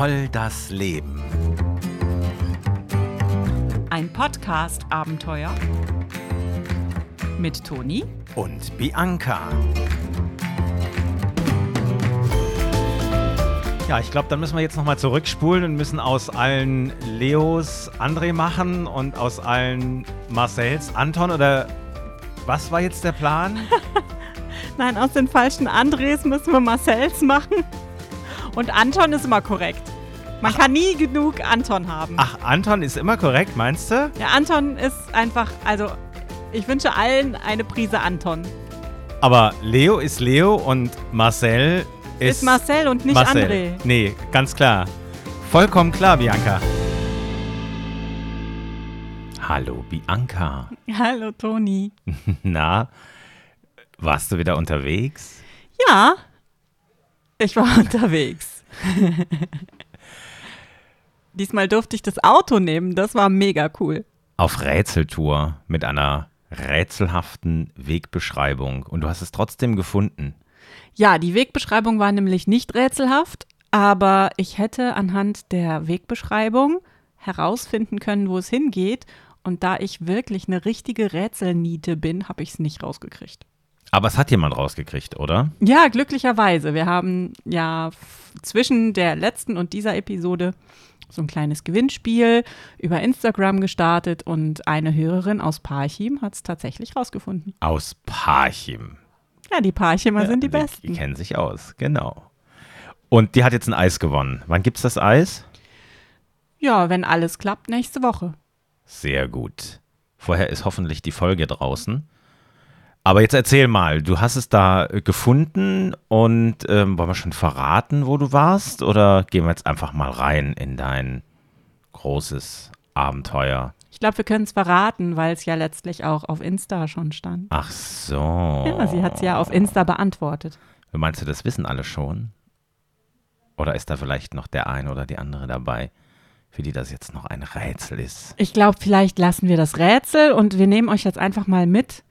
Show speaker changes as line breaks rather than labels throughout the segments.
Voll das Leben.
Ein Podcast-Abenteuer mit Toni
Und Bianca. Ja, ich glaube, dann müssen wir jetzt nochmal zurückspulen und müssen aus allen Leos André machen und aus allen Marcells Anton oder was war jetzt der Plan?
Nein, aus den falschen Andres müssen wir Marcells machen. Und Anton ist immer korrekt. Man kann nie genug Anton haben.
Ach, Anton ist immer korrekt, meinst du?
Der Anton ist einfach, also ich wünsche allen eine Prise Anton.
Aber Leo ist Leo und Marcel ist,
Ist Marcel und nicht
Marcel.
André.
Nee, ganz klar. Vollkommen klar, Bianca. Hallo, Bianca.
Hallo Toni.
Na, warst du wieder unterwegs?
Ja, ich war unterwegs. Diesmal durfte ich das Auto nehmen, das war mega cool.
Auf Rätseltour mit einer rätselhaften Wegbeschreibung. Und du hast es trotzdem gefunden.
Ja, die Wegbeschreibung war nämlich nicht rätselhaft, aber ich hätte anhand der Wegbeschreibung herausfinden können, wo es hingeht. Und da ich wirklich eine richtige Rätselniete bin, habe ich es nicht rausgekriegt.
Aber es hat jemand rausgekriegt, oder?
Ja, glücklicherweise. Wir haben ja zwischen der letzten und dieser Episode so ein kleines Gewinnspiel über Instagram gestartet und eine Hörerin aus Parchim hat es tatsächlich rausgefunden.
Aus Parchim.
Ja, die Parchimer sind die
Die
besten.
kennen sich aus, genau. Und die hat jetzt ein Eis gewonnen. Wann gibt's das Eis?
Ja, wenn alles klappt, nächste Woche.
Sehr gut. Vorher ist hoffentlich die Folge draußen. Aber jetzt erzähl mal, du hast es da äh, gefunden und ähm, wollen wir schon verraten, wo du warst? Oder gehen wir jetzt einfach mal rein in dein großes Abenteuer?
Ich glaube, wir können es verraten, weil es ja letztlich auch auf Insta schon stand.
Ach so.
Ja, sie hat es ja auf Insta beantwortet.
Meinst du, das wissen alle schon? Oder ist da vielleicht noch der eine oder die andere dabei, für die das jetzt noch ein Rätsel ist?
Ich glaube, vielleicht lassen wir das Rätsel und wir nehmen euch jetzt einfach mal mit.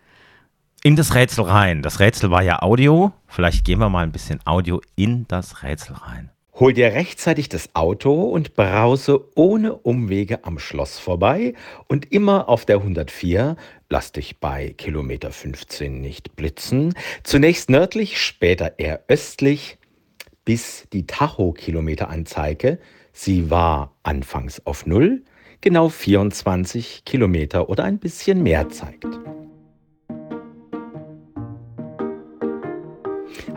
In das Rätsel rein. Das Rätsel war ja Audio. Vielleicht gehen wir mal ein bisschen Audio in das Rätsel rein.
Hol dir rechtzeitig das Auto und brause ohne Umwege am Schloss vorbei und immer auf der 104, lass dich bei Kilometer 15 nicht blitzen, zunächst nördlich, später eher östlich, bis die Tacho-Kilometeranzeige, sie war anfangs auf Null, genau 24 Kilometer oder ein bisschen mehr zeigt.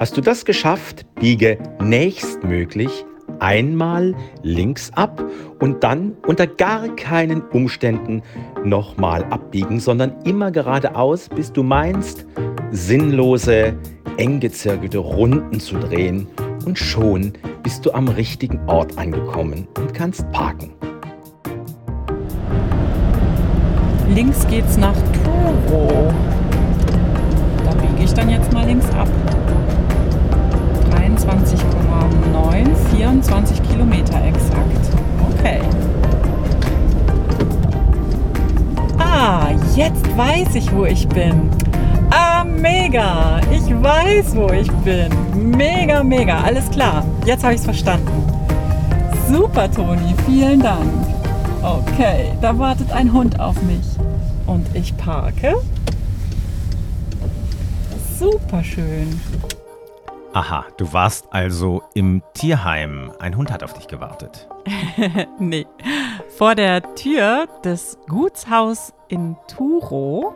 Hast du das geschafft, biege nächstmöglich einmal links ab und dann unter gar keinen Umständen nochmal abbiegen, sondern immer geradeaus, bis du meinst, sinnlose, eng gezirkelte Runden zu drehen und schon bist du am richtigen Ort angekommen und kannst parken.
Links geht's nach Turo. Da biege ich dann jetzt mal links ab. 23,9, 24 Kilometer exakt. Okay. Ah, jetzt weiß ich, wo ich bin. Ah, mega. Ich weiß, wo ich bin. Mega, mega. Alles klar. Jetzt habe ich es verstanden. Super, Toni. Vielen Dank. Okay, da wartet ein Hund auf mich. Und ich parke. Super schön.
Aha, du warst also im Tierheim. Ein Hund hat auf dich gewartet.
Nee. Vor der Tür des Gutshaus in Turo,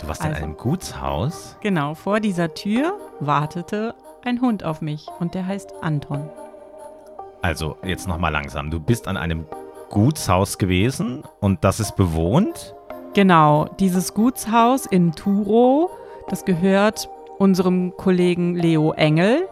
Du warst in
Also-
einem Gutshaus.
genau vor dieser Tür, wartete ein Hund auf mich. Und der heißt Anton.
Also jetzt nochmal langsam. Du bist an einem Gutshaus gewesen und das ist bewohnt.
Genau, dieses Gutshaus in Turo, das gehört unserem Kollegen Leo Engel,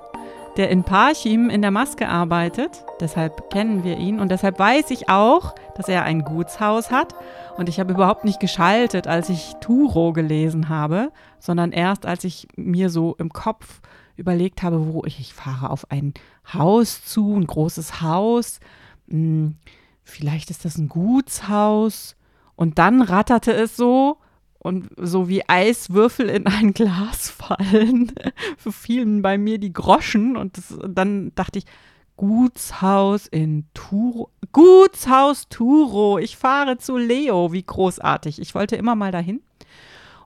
der in Parchim in der Maske arbeitet. Deshalb kennen wir ihn und deshalb weiß ich auch, dass er ein Gutshaus hat. Und ich habe überhaupt nicht geschaltet, als ich Turo gelesen habe, sondern erst als ich mir so im Kopf überlegt habe, wo ich, ich fahre auf ein Haus zu, ein großes Haus. Hm, vielleicht ist das ein Gutshaus. Und dann ratterte es so und so wie Eiswürfel in ein Glas fallen, fielen bei mir die Groschen und das, dann dachte ich, Gutshaus in Turo. Gutshaus Turo. Ich fahre zu Leo. Wie großartig. Ich wollte immer mal dahin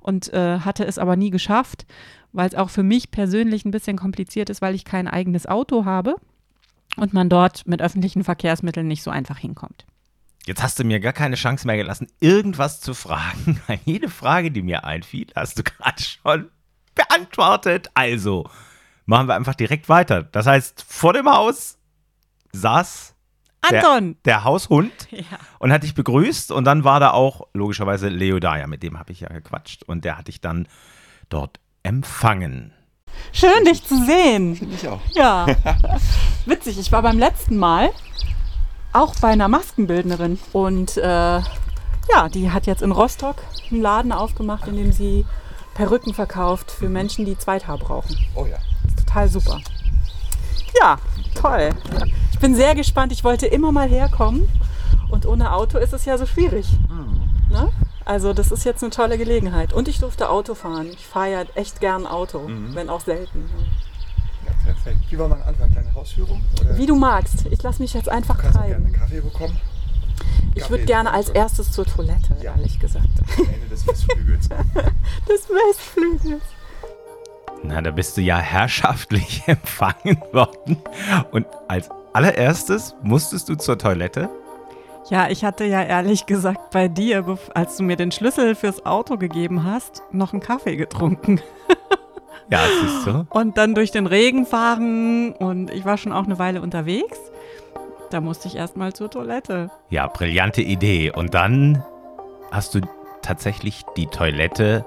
und äh, hatte es aber nie geschafft, weil es auch für mich persönlich ein bisschen kompliziert ist, weil ich kein eigenes Auto habe und man dort mit öffentlichen Verkehrsmitteln nicht so einfach hinkommt.
Jetzt hast du mir gar keine Chance mehr gelassen, irgendwas zu fragen. Jede Frage, die mir einfiel, hast du gerade schon beantwortet. Also machen wir einfach direkt weiter. Das heißt, vor dem Haus saß
Anton!
Der, der Haushund
Ja.
und hat dich begrüßt. Und dann war da auch logischerweise Leo Daya, mit dem habe ich ja gequatscht. Und der hat dich dann dort empfangen.
Schön, dich zu sehen.
Ich auch.
Ja. Witzig, ich war beim letzten Mal auch bei einer Maskenbildnerin. Und äh, ja, die hat jetzt in Rostock einen Laden aufgemacht, in dem sie Perücken verkauft für Menschen, die Zweithaar brauchen.
Oh ja.
Total super. Ja, toll. Ich bin sehr gespannt. Ich wollte immer mal herkommen. Und ohne Auto ist es ja so schwierig. Ne? Also das ist jetzt eine tolle Gelegenheit. Und ich durfte Auto fahren. Ich fahre ja echt gern Auto, wenn auch selten.
Perfekt. Wie wollen wir anfangen? Kleine Hausführung? Oder
Wie du magst. Ich lasse mich jetzt einfach
du kannst auch gerne einen
treiben.
Kaffee bekommen.
Ich
Kaffee
würde
ist
gerne als erstes zur Toilette,
Ja.
ehrlich gesagt.
Am Ende des Westflügels.
Des Westflügels.
Na, da bist du ja herrschaftlich empfangen worden. Und als allererstes musstest du zur Toilette.
Ja, ich hatte ja ehrlich gesagt bei dir, als du mir den Schlüssel fürs Auto gegeben hast, noch einen Kaffee getrunken.
Ja, siehst du.
Und dann durch den Regen fahren und ich war schon auch eine Weile unterwegs. Da musste ich erstmal zur Toilette.
Ja, brillante Idee. Und dann hast du tatsächlich die Toilette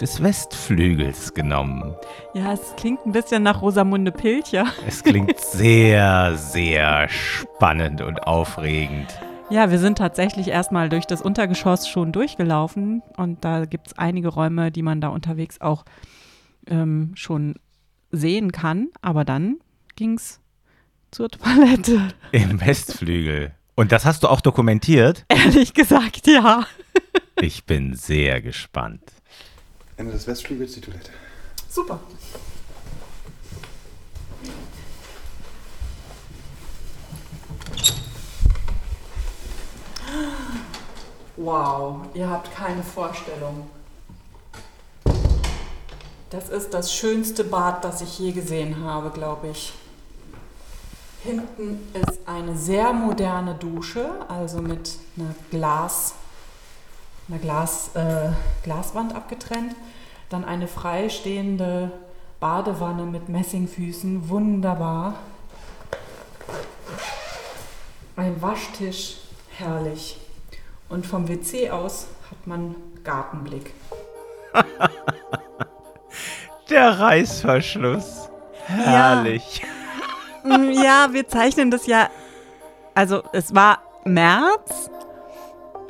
des Westflügels genommen.
Ja, es klingt ein bisschen nach Rosamunde Pilcher.
Es klingt sehr, sehr spannend und aufregend.
Ja, wir sind tatsächlich erstmal durch das Untergeschoss schon durchgelaufen und da gibt es einige Räume, die man da unterwegs auch ähm, schon sehen kann. Aber dann ging es zur Toilette.
Im Westflügel. Und das hast du auch dokumentiert?
Ehrlich gesagt, ja.
Ich bin sehr gespannt.
Ende des Westflügels die Toilette.
Super. Wow, ihr habt keine Vorstellung. Das ist das schönste Bad, das ich je gesehen habe, glaube ich. Hinten ist eine sehr moderne Dusche, also mit einer Glas, einer Glas, äh, Glaswand abgetrennt. Dann eine freistehende Badewanne mit Messingfüßen, wunderbar. Ein Waschtisch, herrlich. Und vom WC aus hat man Gartenblick.
Der Reißverschluss. Herrlich.
Mm, Ja, wir zeichnen das ja. Also, es war März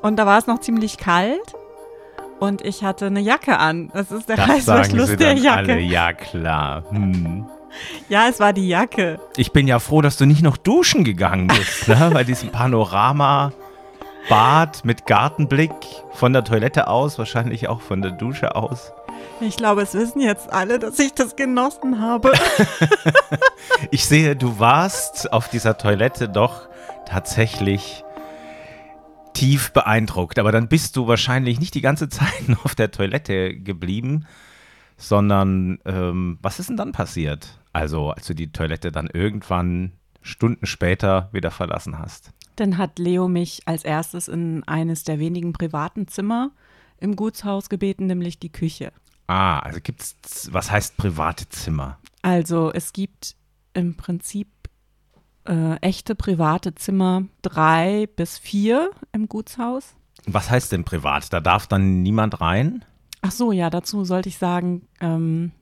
und da war es noch ziemlich kalt und ich hatte eine Jacke an. Das ist der
Das sagen
Reißverschluss
sie
der
dann
Jacke.
alle. Ja, klar. Hm.
Ja, es war die Jacke.
Ich bin ja froh, dass du nicht noch duschen gegangen bist, ne? Bei diesem Panorama-Bad mit Gartenblick von der Toilette aus, wahrscheinlich auch von der Dusche aus.
Ich glaube, es wissen jetzt alle, dass ich das genossen habe.
Ich sehe, du warst auf dieser Toilette doch tatsächlich tief beeindruckt. Aber dann bist du wahrscheinlich nicht die ganze Zeit nur auf der Toilette geblieben, sondern ähm, was ist denn dann passiert? Also, als du die Toilette dann irgendwann Stunden später wieder verlassen hast.
Dann hat Leo mich als erstes in eines der wenigen privaten Zimmer im Gutshaus gebeten, nämlich die Küche.
Ah, also gibt's, was heißt private Zimmer?
Also es gibt im Prinzip äh, echte private Zimmer, drei bis vier im Gutshaus.
Was heißt denn privat? Da darf dann niemand rein?
Ach so, ja, dazu sollte ich sagen, ähm,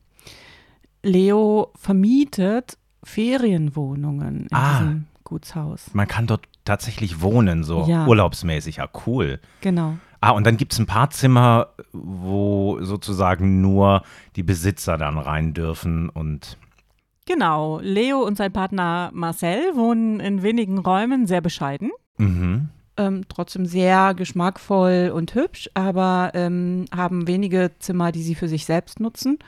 Leo vermietet Ferienwohnungen in
Ah.
diesem Gutshaus.
Man kann dort tatsächlich wohnen, so
Ja.
urlaubsmäßig. Ja, cool.
Genau.
Ah, und dann gibt es ein paar Zimmer, wo sozusagen nur die Besitzer dann rein dürfen und
Genau. Leo und sein Partner Marcel wohnen in wenigen Räumen sehr bescheiden.
mhm.
ähm, trotzdem sehr geschmackvoll und hübsch, aber ähm, haben wenige Zimmer, die sie für sich selbst nutzen.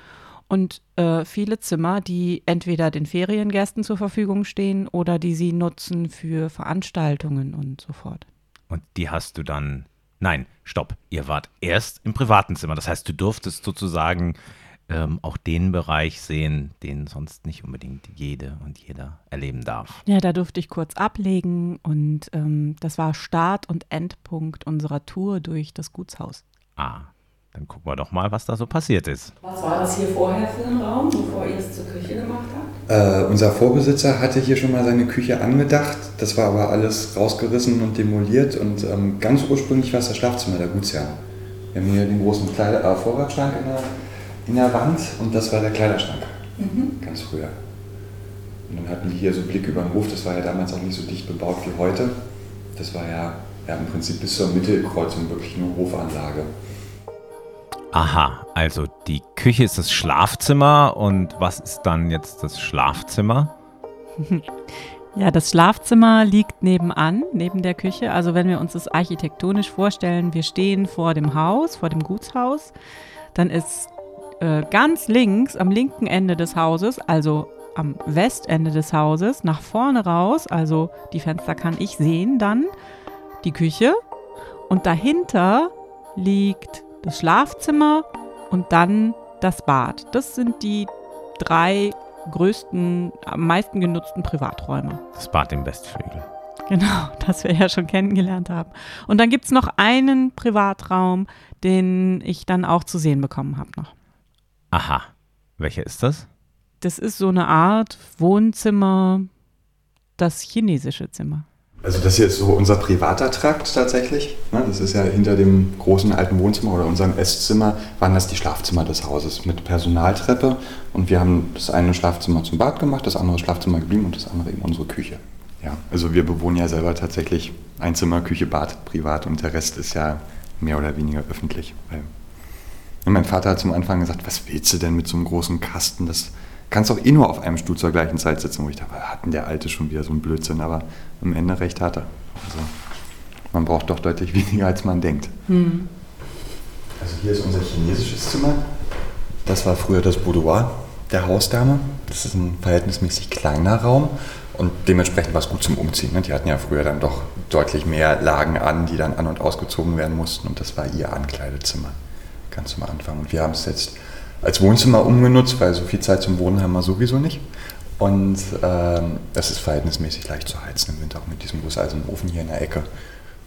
und äh, viele Zimmer, die entweder den Feriengästen zur Verfügung stehen oder die sie nutzen für Veranstaltungen und so fort.
Und die hast du dann. Nein, stopp. Ihr wart erst im privaten Zimmer. Das heißt, du durftest sozusagen ähm, auch den Bereich sehen, den sonst nicht unbedingt jede und jeder erleben darf.
Ja, da durfte ich kurz ablegen und ähm, das war Start und Endpunkt unserer Tour durch das Gutshaus.
Ah, dann gucken wir doch mal, was da so passiert ist.
Was war das hier vorher für ein Raum, bevor ihr es zur Küche gemacht habt?
Äh, unser Vorbesitzer hatte hier schon mal seine Küche angedacht. Das war aber alles rausgerissen und demoliert. Und ähm, ganz ursprünglich war es das Schlafzimmer der Gutsherren. Wir haben hier den großen Kleider äh, Vorratsschrank in der, in der Wand und das war der Kleiderschrank.
Mhm.
Ganz früher. Und dann hatten wir hier so Blick über den Hof. Das war ja damals auch nicht so dicht bebaut wie heute. Das war ja, ja im Prinzip bis zur Mittelkreuzung wirklich nur Hofanlage.
Aha, also die Küche ist das Schlafzimmer und was ist dann jetzt das Schlafzimmer?
Ja, das Schlafzimmer liegt nebenan, neben der Küche. Also wenn wir uns das architektonisch vorstellen, wir stehen vor dem Haus, vor dem Gutshaus, dann ist äh, ganz links, am linken Ende des Hauses, also am Westende des Hauses, nach vorne raus, also die Fenster kann ich sehen, dann die Küche und dahinter liegt das Schlafzimmer und dann das Bad. Das sind die drei größten, am meisten genutzten Privaträume.
Das Bad im Westflügel.
Genau, das wir ja schon kennengelernt haben. Und dann gibt es noch einen Privatraum, den ich dann auch zu sehen bekommen habe noch.
Aha, welcher ist das?
Das ist so eine Art Wohnzimmer, das chinesische Zimmer.
Also das hier ist so unser privater Trakt tatsächlich. Ne, Das ist ja hinter dem großen alten Wohnzimmer oder unserem Esszimmer waren das die Schlafzimmer des Hauses mit Personaltreppe. Und wir haben das eine Schlafzimmer zum Bad gemacht, das andere Schlafzimmer geblieben und das andere eben unsere Küche. Ja, also wir bewohnen ja selber tatsächlich ein Zimmer, Küche, Bad privat und der Rest ist ja mehr oder weniger öffentlich. Mein Vater hat zum Anfang gesagt, was willst du denn mit so einem großen Kasten? Das kannst doch eh nur auf einem Stuhl zur gleichen Zeit sitzen. Wo ich dachte, was hat denn der Alte schon wieder so einen Blödsinn? Aber am Ende recht hat er. Also man braucht doch deutlich weniger, als man denkt. Also hier ist unser chinesisches Zimmer. Das war früher das Boudoir der Hausdame. Das ist ein verhältnismäßig kleiner Raum und dementsprechend war es gut zum Umziehen. ne? Die hatten ja früher dann doch deutlich mehr Lagen an, die dann an- und ausgezogen werden mussten und das war ihr Ankleidezimmer ganz am Anfang. Und wir haben es jetzt als Wohnzimmer umgenutzt, weil so viel Zeit zum Wohnen haben wir sowieso nicht. Und ähm, es ist verhältnismäßig leicht zu heizen im Winter, auch mit diesem gusseisernen Ofen hier in der Ecke.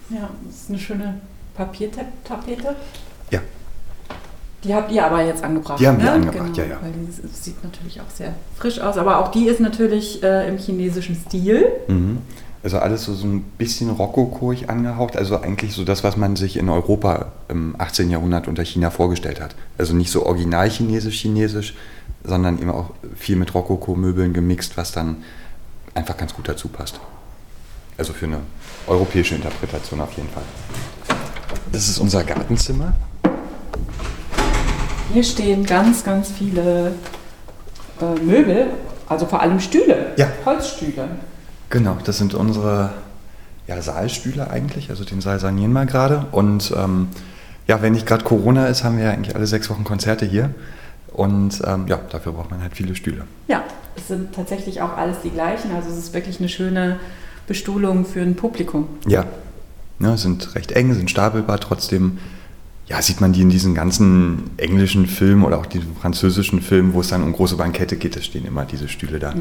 Ja, das ist eine schöne Papiertapete.
Ja,
Die habt ihr aber jetzt angebracht.
Die haben wir
ne?
angebracht, ja, ja.
Weil die sieht natürlich auch sehr frisch aus, aber auch die ist natürlich äh, im chinesischen Stil.
Mhm. Also alles so, so ein bisschen rokokoig angehaucht. Also eigentlich so das, was man sich in Europa im 18. Jahrhundert unter China vorgestellt hat. Also nicht so original chinesisch-chinesisch, sondern eben auch viel mit Rokoko-Möbeln gemixt, was dann einfach ganz gut dazu passt. Also für eine europäische Interpretation auf jeden Fall. Das ist unser Gartenzimmer.
Hier stehen ganz, ganz viele äh, Möbel, also vor allem Stühle,
Ja.
Holzstühle.
Genau, das sind unsere ja, Saalstühle eigentlich. Also den Saal sanieren wir gerade. Und ähm, ja, wenn nicht gerade Corona ist, haben wir ja eigentlich alle sechs Wochen Konzerte hier. Und ähm, ja, dafür braucht man halt viele Stühle.
Ja, es sind tatsächlich auch alles die gleichen, also es ist wirklich eine schöne Bestuhlung für ein Publikum.
Ja, ne, sind recht eng, sind stapelbar. Trotzdem ja, sieht man die in diesen ganzen englischen Filmen oder auch diesen französischen Filmen, wo es dann um große Bankette geht, es stehen immer diese Stühle da.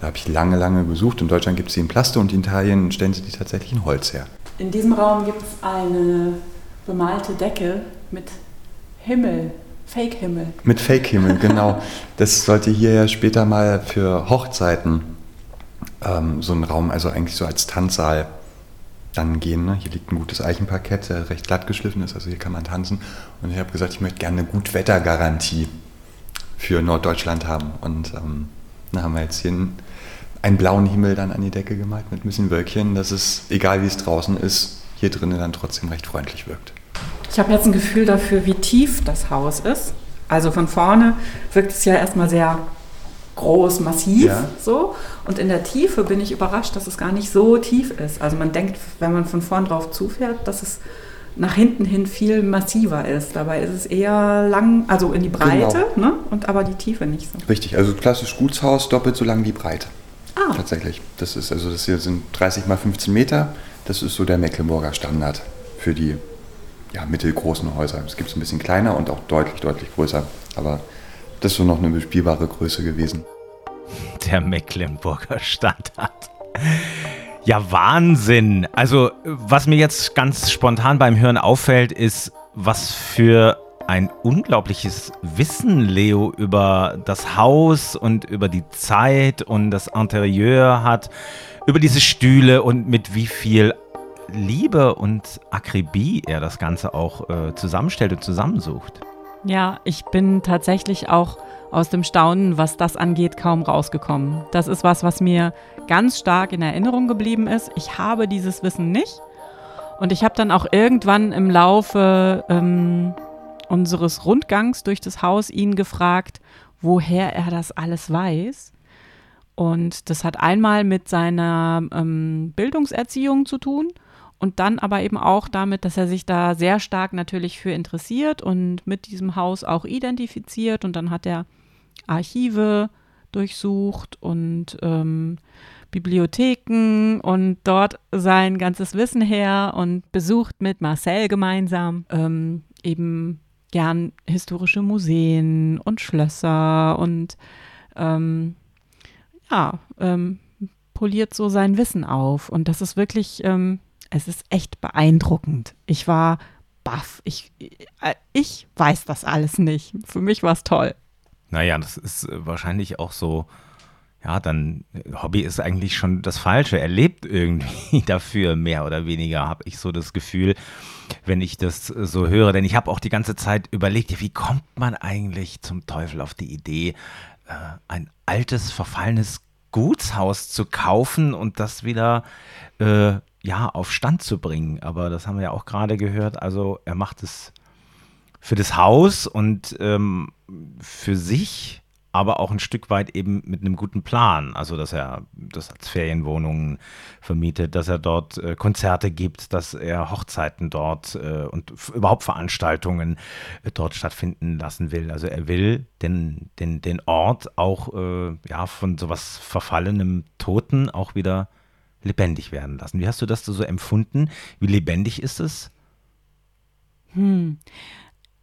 Da habe ich lange, lange gesucht. In Deutschland gibt es die in Plaste und in Italien stellen sie die tatsächlich in Holz her.
In diesem Raum gibt es eine bemalte Decke mit Himmel, Fake-Himmel.
Mit Fake-Himmel, genau. Das sollte hier ja später mal für Hochzeiten ähm, so ein Raum, also eigentlich so als Tanzsaal dann gehen. Ne? Hier liegt ein gutes Eichenparkett, der recht glatt geschliffen ist, also hier kann man tanzen. Und ich habe gesagt, ich möchte gerne eine Gutwettergarantie für Norddeutschland haben. Und ähm, da haben wir jetzt hier einen, einen blauen Himmel dann an die Decke gemalt mit ein bisschen Wölkchen, dass es, egal wie es draußen ist, hier drinnen dann trotzdem recht freundlich wirkt.
Ich habe jetzt ein Gefühl dafür, wie tief das Haus ist. Also von vorne wirkt es ja erstmal sehr groß, massiv
Ja.
so. Und in der Tiefe bin ich überrascht, dass es gar nicht so tief ist. Also man denkt, wenn man von vorn drauf zufährt, dass es nach hinten hin viel massiver ist. Dabei ist es eher lang, also in die Breite, genau. ne? und aber die Tiefe nicht so.
Richtig, also klassisch Gutshaus doppelt so lang wie breit. Ah. Tatsächlich. Das ist also das hier sind 30 mal 15 Meter. Das ist so der Mecklenburger Standard für die ja, mittelgroßen Häuser. Es gibt es ein bisschen kleiner und auch deutlich, deutlich größer. Aber das ist so noch eine bespielbare Größe gewesen.
Der Mecklenburger Standard. Ja, Wahnsinn. Also, was mir jetzt ganz spontan beim Hören auffällt, ist, was für ein unglaubliches Wissen Leo über das Haus und über die Zeit und das Interieur hat, über diese Stühle und mit wie viel Liebe und Akribie er das Ganze auch äh, zusammenstellt und zusammensucht.
Ja, ich bin tatsächlich auch aus dem Staunen, was das angeht, kaum rausgekommen. Das ist was, was mir ganz stark in Erinnerung geblieben ist. Ich habe dieses Wissen nicht. Und ich habe dann auch irgendwann im Laufe ähm, unseres Rundgangs durch das Haus ihn gefragt, woher er das alles weiß. Und das hat einmal mit seiner ähm, Bildungserziehung zu tun und dann aber eben auch damit, dass er sich da sehr stark natürlich für interessiert und mit diesem Haus auch identifiziert. Und dann hat er Archive durchsucht und ähm, Bibliotheken und dort sein ganzes Wissen her und besucht mit Marcel gemeinsam ähm, eben gern historische Museen und Schlösser und ähm, ja, ähm, poliert so sein Wissen auf. Und das ist wirklich ähm, es ist echt beeindruckend. Ich war baff. Ich, äh, ich weiß das alles nicht. Für mich war es toll.
Naja, das ist äh, wahrscheinlich auch so, ja, dann Hobby ist eigentlich schon das Falsche. Er lebt irgendwie dafür, mehr oder weniger, habe ich so das Gefühl, wenn ich das so höre. Denn ich habe auch die ganze Zeit überlegt, wie kommt man eigentlich zum Teufel auf die Idee, äh, ein altes, verfallenes Gutshaus zu kaufen und das wieder äh, ja, auf Stand zu bringen. Aber das haben wir ja auch gerade gehört. Also er macht es für das Haus und ähm, für sich, aber auch ein Stück weit eben mit einem guten Plan. Also dass er das als Ferienwohnungen vermietet, dass er dort äh, Konzerte gibt, dass er Hochzeiten dort äh, und überhaupt Veranstaltungen äh, dort stattfinden lassen will. Also er will den, den, den Ort auch äh, ja, von sowas Verfallenem, Toten auch wieder lebendig werden lassen. Wie hast du das so empfunden? Wie lebendig ist es?
Hm.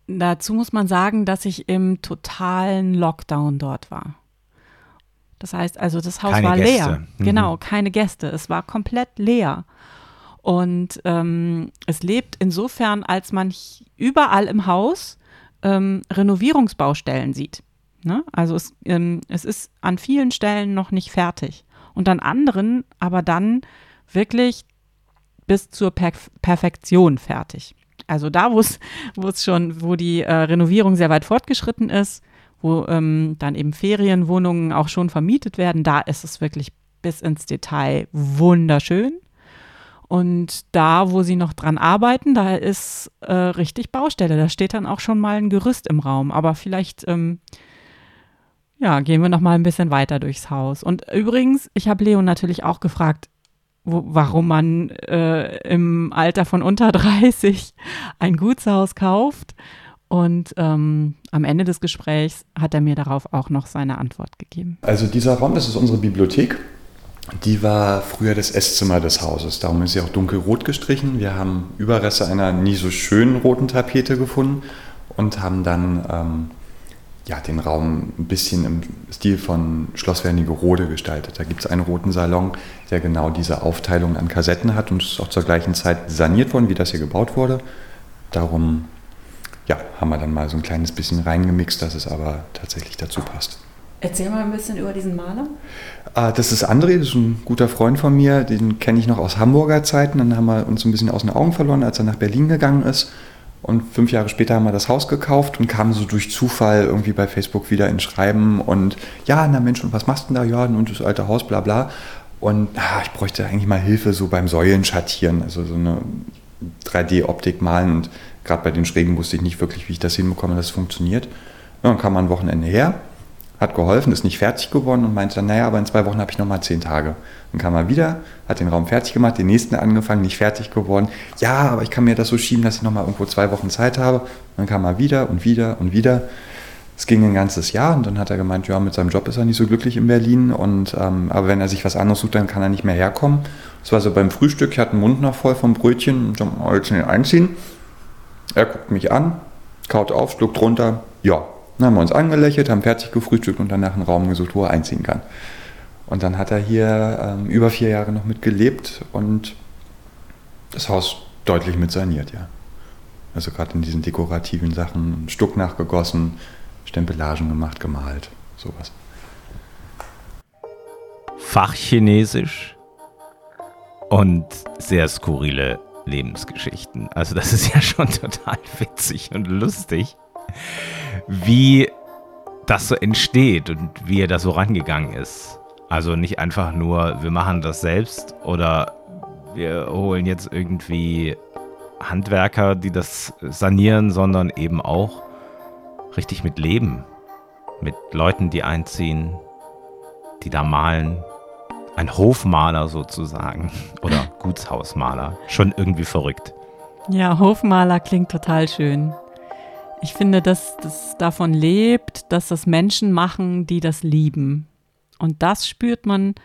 Dazu muss man sagen, dass ich im totalen Lockdown dort war. Das heißt also, das Haus keine war Gäste. leer. Mhm. Genau, keine Gäste. Es war komplett leer. Und ähm, es lebt insofern, als man überall im Haus ähm, Renovierungsbaustellen sieht. Ne? Also es, ähm, es ist an vielen Stellen noch nicht fertig und an anderen aber dann wirklich bis zur per Perfektion fertig. Also da, wo es schon, wo die äh, Renovierung sehr weit fortgeschritten ist, wo ähm, dann eben Ferienwohnungen auch schon vermietet werden, da ist es wirklich bis ins Detail wunderschön. Und da, wo sie noch dran arbeiten, da ist äh, richtig Baustelle. Da steht dann auch schon mal ein Gerüst im Raum. Aber vielleicht ähm, ja, gehen wir noch mal ein bisschen weiter durchs Haus. Und übrigens, ich habe Leo natürlich auch gefragt, wo, warum man äh, im Alter von unter 30 ein Gutshaus kauft. Und ähm, am Ende des Gesprächs hat er mir darauf auch noch seine Antwort gegeben.
Also dieser Raum, das ist unsere Bibliothek. Die war früher das Esszimmer des Hauses. Darum ist sie auch dunkelrot gestrichen. Wir haben Überreste einer nie so schönen roten Tapete gefunden und haben dann ähm, ja, den Raum ein bisschen im Stil von Schloss Wernigerode gestaltet. Da gibt es einen roten Salon, der genau diese Aufteilung an Kassetten hat und ist auch zur gleichen Zeit saniert worden, wie das hier gebaut wurde. Darum ja, haben wir dann mal so ein kleines bisschen reingemixt, dass es aber tatsächlich dazu passt.
Erzähl mal ein bisschen über diesen Maler.
Ah, das ist André, das ist ein guter Freund von mir, den kenne ich noch aus Hamburger Zeiten. Dann haben wir uns ein bisschen aus den Augen verloren, als er nach Berlin gegangen ist. Und fünf Jahre später haben wir das Haus gekauft und kamen so durch Zufall irgendwie bei Facebook wieder ins Schreiben und ja, na Mensch, und was machst du denn da? Ja, und das alte Haus, bla bla. Und ah, ich bräuchte eigentlich mal Hilfe so beim Säulenschattieren, also so eine 3D-Optik malen. Und gerade bei den Schrägen wusste ich nicht wirklich, wie ich das hinbekomme, dass es funktioniert. Ja, dann kam man ein Wochenende her, hat geholfen, ist nicht fertig geworden und meinte dann, naja, aber in zwei Wochen habe ich nochmal zehn Tage. Dann kam er wieder, hat den Raum fertig gemacht, den nächsten angefangen, nicht fertig geworden. Ja, aber ich kann mir das so schieben, dass ich nochmal irgendwo zwei Wochen Zeit habe. Dann kam er wieder und wieder und wieder. Es ging ein ganzes Jahr und dann hat er gemeint, ja, mit seinem Job ist er nicht so glücklich in Berlin und ähm, aber wenn er sich was anderes sucht, dann kann er nicht mehr herkommen. Das war so beim Frühstück, ich hatte den Mund noch voll vom Brötchen und dann jetzt schnell einziehen. Er guckt mich an, kaut auf, schluckt runter, ja, dann haben wir uns angelächelt, haben fertig gefrühstückt und danach einen Raum gesucht, wo er einziehen kann. Und dann hat er hier ähm, über vier Jahre noch mitgelebt und das Haus deutlich mit saniert, ja. Also gerade in diesen dekorativen Sachen, Stuck nachgegossen, Stempellagen gemacht, gemalt, sowas.
Fachchinesisch und sehr skurrile Lebensgeschichten. Also das ist ja schon total witzig und lustig wie das so entsteht und wie er da so rangegangen ist. Also nicht einfach nur, wir machen das selbst oder wir holen jetzt irgendwie Handwerker, die das sanieren, sondern eben auch richtig mit Leben. Mit Leuten, die einziehen, die da malen. Ein Hofmaler sozusagen oder Gutshausmaler. Schon irgendwie verrückt.
Ja, Hofmaler klingt total schön. Ich finde, dass das davon lebt, dass das Menschen machen, die das lieben. Und das spürt man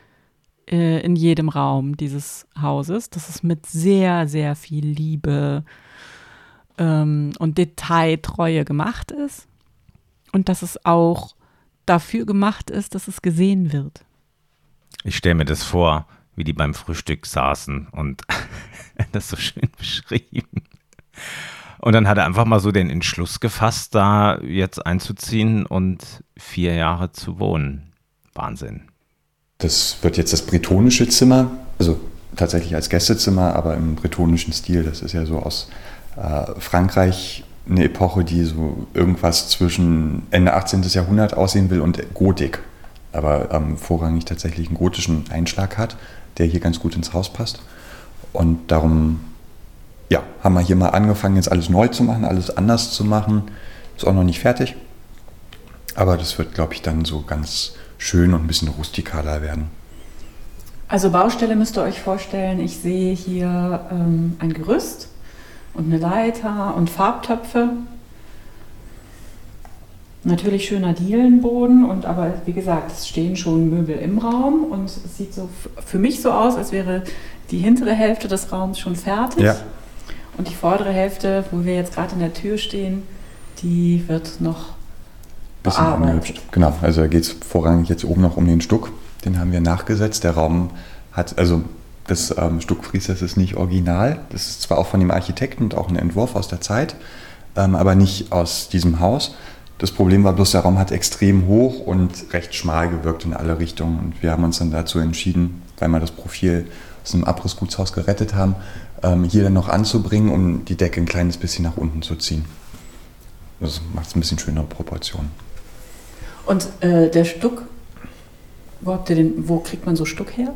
äh, in jedem Raum dieses Hauses, dass es mit sehr, sehr viel Liebe ähm, und Detailtreue gemacht ist. Und dass es auch dafür gemacht ist, dass es gesehen wird.
Ich stelle mir das vor, wie die beim Frühstück saßen und das so schön beschrieben. Und dann hat er einfach mal so den Entschluss gefasst, da jetzt einzuziehen und vier Jahre zu wohnen. Wahnsinn.
Das wird jetzt das bretonische Zimmer, also tatsächlich als Gästezimmer, aber im bretonischen Stil. Das ist ja so aus äh, Frankreich eine Epoche, die so irgendwas zwischen Ende 18. Jahrhundert aussehen will und Gotik. Aber ähm, vorrangig tatsächlich einen gotischen Einschlag hat, der hier ganz gut ins Haus passt. Und darum ja, haben wir hier mal angefangen, jetzt alles neu zu machen, alles anders zu machen. Ist auch noch nicht fertig. Aber das wird, glaube ich, dann so ganz schön und ein bisschen rustikaler werden.
Also Baustelle müsst ihr euch vorstellen, ich sehe hier ähm, ein Gerüst und eine Leiter und Farbtöpfe. Natürlich schöner Dielenboden und aber wie gesagt, es stehen schon Möbel im Raum und es sieht so für mich so aus, als wäre die hintere Hälfte des Raums schon fertig. Ja. Und die vordere Hälfte, wo wir jetzt gerade in der Tür stehen, die wird noch
bisschen angehübscht. Genau, also da geht es vorrangig jetzt oben noch um den Stuck. Den haben wir nachgesetzt. Der Raum hat, also das ähm, Stuckfries, das ist nicht original. Das ist zwar auch von dem Architekten und auch ein Entwurf aus der Zeit, ähm, aber nicht aus diesem Haus. Das Problem war bloß, der Raum hat extrem hoch und recht schmal gewirkt in alle Richtungen. Und wir haben uns dann dazu entschieden, weil wir das Profil aus einem Abrissgutshaus gerettet haben, ähm, hier dann noch anzubringen, um die Decke ein kleines bisschen nach unten zu ziehen. Das macht es ein bisschen schönere Proportionen.
Und äh, der Stuck, wo, den, wo kriegt man so Stuck her?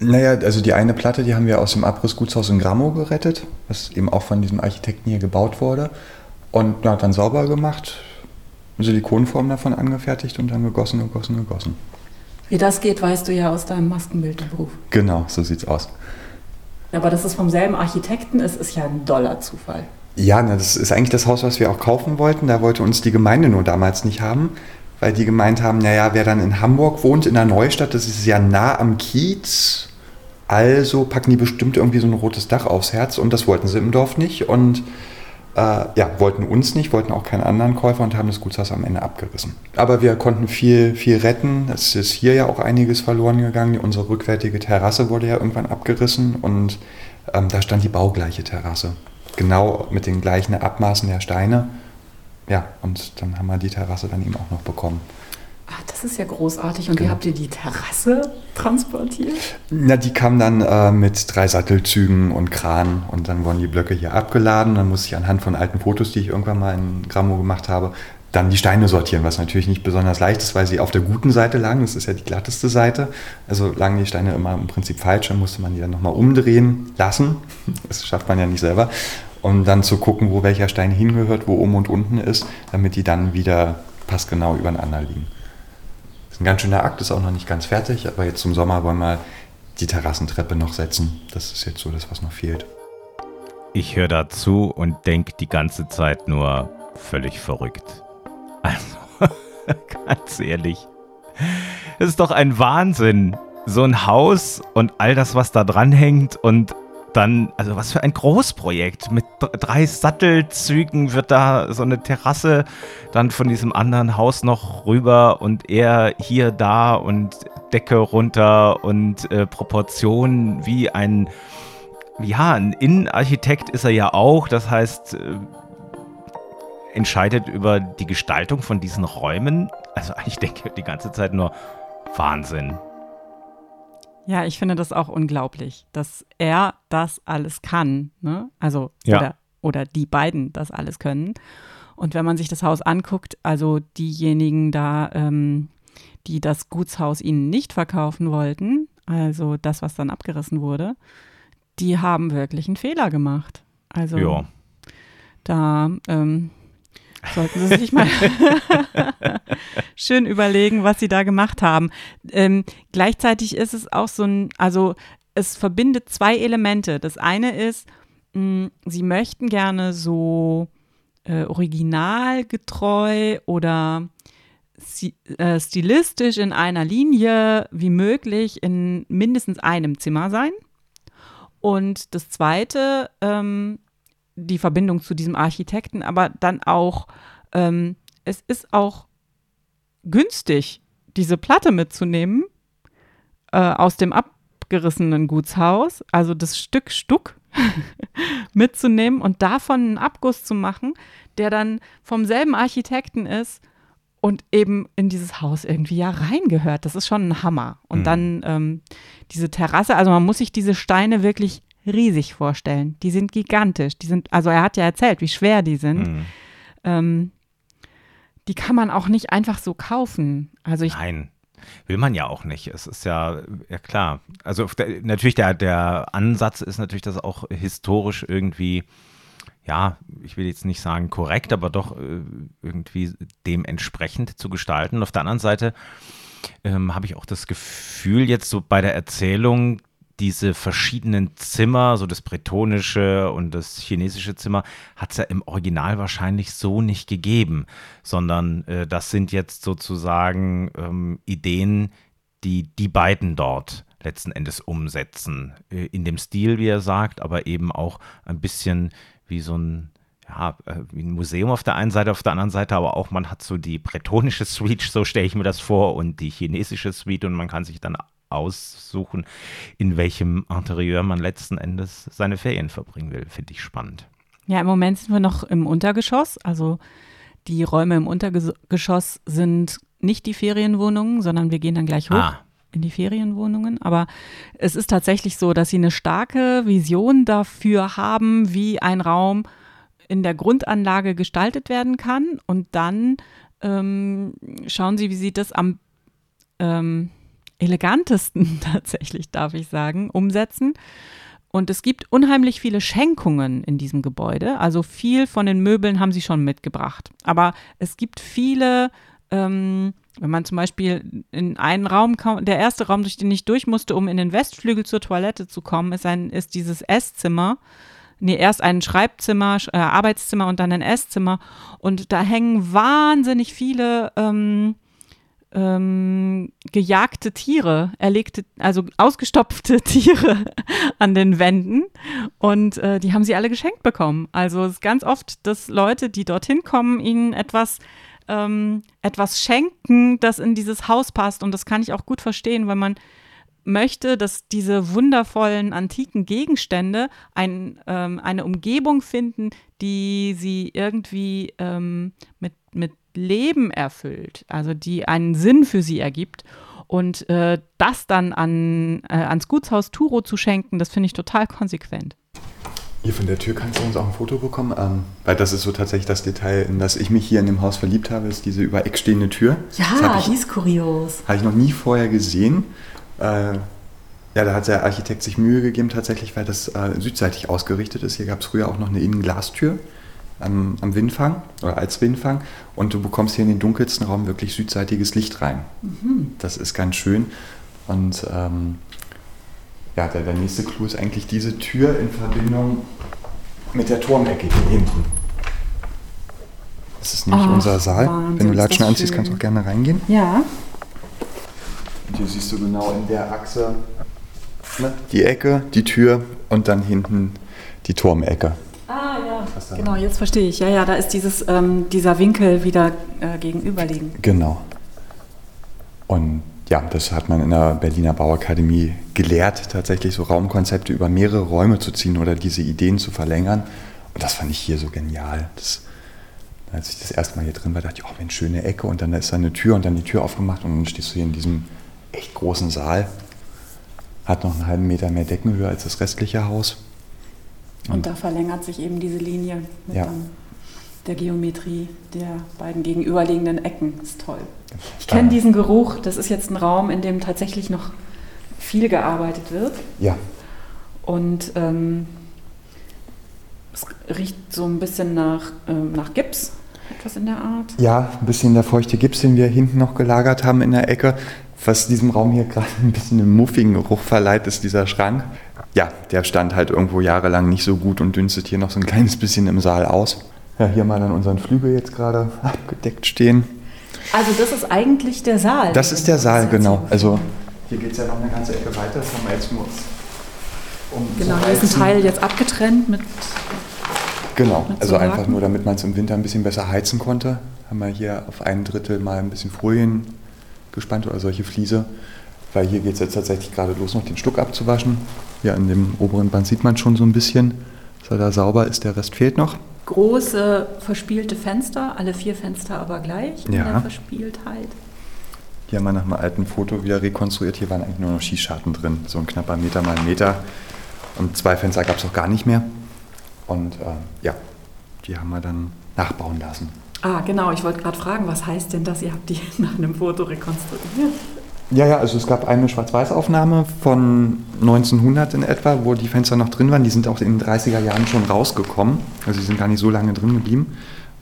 Naja, also die eine Platte, die haben wir aus dem Abrissgutshaus in Grammo gerettet, was eben auch von diesem Architekten hier gebaut wurde. Und na, dann sauber gemacht, Silikonform davon angefertigt und dann gegossen, gegossen, gegossen.
Wie das geht, weißt du ja aus deinem Maskenbildnerberuf.
Genau, so sieht's aus.
Aber dass es vom selben Architekten ist, ist ja ein doller Zufall.
Ja, das ist eigentlich das Haus, was wir auch kaufen wollten. Da wollte uns die Gemeinde nur damals nicht haben, weil die gemeint haben, naja, wer dann in Hamburg wohnt, in der Neustadt, das ist ja nah am Kiez. Also packen die bestimmt irgendwie so ein rotes Dach aufs Herz und das wollten sie im Dorf nicht. Und äh, ja, wollten uns nicht, wollten auch keinen anderen Käufer und haben das Gutshaus am Ende abgerissen. Aber wir konnten viel, viel retten. Es ist hier ja auch einiges verloren gegangen. Unsere rückwärtige Terrasse wurde ja irgendwann abgerissen und ähm, da stand die baugleiche Terrasse. Genau mit den gleichen Abmaßen der Steine. Ja, und dann haben wir die Terrasse dann eben auch noch bekommen.
Ach, das ist ja großartig. Und genau. wie habt ihr die Terrasse transportiert?
Na, die kam dann äh, mit drei Sattelzügen und Kran und dann wurden die Blöcke hier abgeladen. Dann musste ich anhand von alten Fotos, die ich irgendwann mal in Grammo gemacht habe, dann die Steine sortieren, was natürlich nicht besonders leicht ist, weil sie auf der guten Seite lagen. Das ist ja die glatteste Seite. Also lagen die Steine immer im Prinzip falsch. Dann musste man die dann nochmal umdrehen lassen. Das schafft man ja nicht selber. Um dann zu gucken, wo welcher Stein hingehört, wo oben und unten ist, damit die dann wieder passgenau übereinander liegen. Ein ganz schöner Akt, ist auch noch nicht ganz fertig, aber jetzt zum Sommer wollen wir die Terrassentreppe noch setzen. Das ist jetzt so das, was noch fehlt.
Ich höre dazu und denke die ganze Zeit nur völlig verrückt. Also, ganz ehrlich. Es ist doch ein Wahnsinn. So ein Haus und all das, was da dran hängt und dann, also was für ein Großprojekt. Mit drei Sattelzügen wird da so eine Terrasse dann von diesem anderen Haus noch rüber und er hier, da und Decke runter und äh, Proportionen wie ein, ja, ein Innenarchitekt ist er ja auch. Das heißt, äh, entscheidet über die Gestaltung von diesen Räumen. Also ich denke die ganze Zeit nur Wahnsinn.
Ja, ich finde das auch unglaublich, dass er das alles kann. Ne? Also,
Ja.
oder, oder die beiden das alles können. Und wenn man sich das Haus anguckt, also diejenigen da, ähm, die das Gutshaus ihnen nicht verkaufen wollten, also das, was dann abgerissen wurde, die haben wirklich einen Fehler gemacht. Also
Ja.
da ähm, sollten Sie sich mal schön überlegen, was Sie da gemacht haben. Ähm, gleichzeitig ist es auch so ein, also es verbindet zwei Elemente. Das eine ist, mh, Sie möchten gerne so äh, originalgetreu oder si- äh, stilistisch in einer Linie wie möglich in mindestens einem Zimmer sein. Und das Zweite, ähm, die Verbindung zu diesem Architekten, aber dann auch, ähm, es ist auch günstig, diese Platte mitzunehmen äh, aus dem abgerissenen Gutshaus, also das Stück Stuck mitzunehmen und davon einen Abguss zu machen, der dann vom selben Architekten ist und eben in dieses Haus irgendwie ja reingehört. Das ist schon ein Hammer. Und
Mhm.
dann ähm, diese Terrasse, also man muss sich diese Steine wirklich riesig vorstellen. Die sind gigantisch. Die sind, also er hat ja erzählt, wie schwer die sind.
Mhm.
Ähm, die kann man auch nicht einfach so kaufen. Also ich,
Nein, will man ja auch nicht. Es ist ja, ja klar. Also der, natürlich der, der Ansatz ist natürlich, das auch historisch irgendwie, ja, ich will jetzt nicht sagen korrekt, aber doch äh, irgendwie dementsprechend zu gestalten. Auf der anderen Seite ähm, habe ich auch das Gefühl, jetzt so bei der Erzählung, diese verschiedenen Zimmer, so das bretonische und das chinesische Zimmer, hat es ja im Original wahrscheinlich so nicht gegeben, sondern äh, das sind jetzt sozusagen ähm, Ideen, die die beiden dort letzten Endes umsetzen. Äh, in dem Stil, wie er sagt, aber eben auch ein bisschen wie so ein ja, äh, wie ein Museum auf der einen Seite, auf der anderen Seite aber auch, man hat so die bretonische Suite, so stelle ich mir das vor, und die chinesische Suite und man kann sich dann aussuchen, in welchem Interieur man letzten Endes seine Ferien verbringen will. Finde ich spannend.
ja, im Moment sind wir noch im Untergeschoss. Also die Räume im Untergeschoss sind nicht die Ferienwohnungen, sondern wir gehen dann gleich hoch.
Ah,
in die Ferienwohnungen. Aber es ist tatsächlich so, dass sie eine starke Vision dafür haben, wie ein Raum in der Grundanlage gestaltet werden kann. Und dann ähm, schauen sie, wie sie das am ähm, elegantesten tatsächlich, darf ich sagen, umsetzen. Und es gibt unheimlich viele Schenkungen in diesem Gebäude. Also viel von den Möbeln haben sie schon mitgebracht. Aber es gibt viele, ähm, wenn man zum Beispiel in einen Raum kam, der erste Raum, durch den ich durch musste, um in den Westflügel zur Toilette zu kommen, ist, ein, ist dieses Esszimmer. Nee, erst ein Schreibzimmer, Sch- äh, Arbeitszimmer und dann ein Esszimmer. Und da hängen wahnsinnig viele ähm, ähm, gejagte Tiere, erlegte, also ausgestopfte Tiere an den Wänden. Und äh, die haben sie alle geschenkt bekommen. Also es ist ganz oft, dass Leute, die dorthin kommen, ihnen etwas, ähm, etwas schenken, das in dieses Haus passt. Und das kann ich auch gut verstehen, weil man möchte, dass diese wundervollen antiken Gegenstände ein, ähm, eine Umgebung finden, die sie irgendwie ähm, mit, mit Leben erfüllt, also die einen Sinn für sie ergibt. Und äh, das dann an, äh, ans Gutshaus Turo zu schenken, das finde ich total konsequent.
Hier von der Tür kannst du uns auch ein Foto bekommen, ähm, weil das ist so tatsächlich das Detail, in das ich mich hier in dem Haus verliebt habe, ist diese über Eck stehende Tür. habe ich,
ist kurios.
hab ich noch nie vorher gesehen. Äh, ja, da hat der Architekt sich Mühe gegeben tatsächlich, weil das äh, südseitig ausgerichtet ist. Hier gab es früher auch noch eine Innenglastür. Am, am Windfang oder als Windfang und du bekommst hier in den dunkelsten Raum wirklich südseitiges Licht rein. Das ist ganz schön. Und ähm, ja, der, der nächste Clou ist eigentlich diese Tür in Verbindung mit der Turmecke hier hinten. Das ist nämlich
Ach,
unser Saal.
Wahnsinn,
Wenn du Latschen anziehst, kannst du auch gerne reingehen.
Ja.
Und hier siehst du genau in der Achse ne, die Ecke, die Tür und dann hinten die Turmecke.
Ah ja, genau, jetzt verstehe ich. Ja, ja, da ist dieses, ähm, dieser Winkel wieder äh, gegenüberliegend.
Genau. Und ja, das hat man in der Berliner Bauakademie gelehrt, tatsächlich so Raumkonzepte über mehrere Räume zu ziehen oder diese Ideen zu verlängern. Und das fand ich hier so genial. Das, als ich das erste Mal hier drin war, dachte ich, oh Mensch, schöne Ecke. Und dann ist da eine Tür und dann die Tür aufgemacht und dann stehst du hier in diesem echt großen Saal. Hat noch einen halben Meter mehr Deckenhöhe als das restliche Haus.
Und da verlängert sich eben diese Linie mit
Ja.
der Geometrie der beiden gegenüberliegenden Ecken. Ist toll. Ich kenne diesen Geruch. Das ist jetzt ein Raum, in dem tatsächlich noch viel gearbeitet wird.
Ja,
Und ähm, es riecht so ein bisschen nach, ähm, nach Gips, etwas in der Art.
Ja, ein bisschen der feuchte Gips, den wir hinten noch gelagert haben in der Ecke. Was diesem Raum hier gerade ein bisschen einen muffigen Geruch verleiht, ist dieser Schrank. Ja, der stand halt irgendwo jahrelang nicht so gut und dünstet hier noch so ein kleines bisschen im Saal aus. Ja, hier mal dann unseren Flügel jetzt gerade abgedeckt stehen.
Also das ist eigentlich der Saal.
Das ist der Saal, genau. Also hier geht es ja noch eine ganze Ecke weiter. Das haben wir jetzt nur um
Genau, hier ist ein. Teil jetzt abgetrennt mit
Genau,
Mit
also
so
einfach nur, damit man es im Winter ein bisschen besser heizen konnte, haben wir hier auf ein Drittel mal ein bisschen Folien gespannt oder solche Fliese, weil hier geht es jetzt tatsächlich gerade los, noch den Stuck abzuwaschen. Hier an dem oberen Band sieht man schon so ein bisschen, dass er da sauber ist, der Rest fehlt noch.
große verspielte Fenster, alle vier Fenster aber gleich in
Ja.
der Verspieltheit.
Hier haben wir nach einem alten Foto wieder rekonstruiert, hier waren eigentlich nur noch Schießscharten drin, so ein knapper Meter mal Meter. Und zwei Fenster gab es auch gar nicht mehr. Und äh, ja, die haben wir dann nachbauen lassen.
Ah, genau, ich wollte gerade fragen, was heißt denn das? Ihr habt die nach einem Foto rekonstruiert.
Ja, ja, also es gab eine Schwarz-Weiß-Aufnahme von 1900 in etwa, wo die Fenster noch drin waren. Die sind auch in den 30er Jahren schon rausgekommen. Also die sind gar nicht so lange drin geblieben.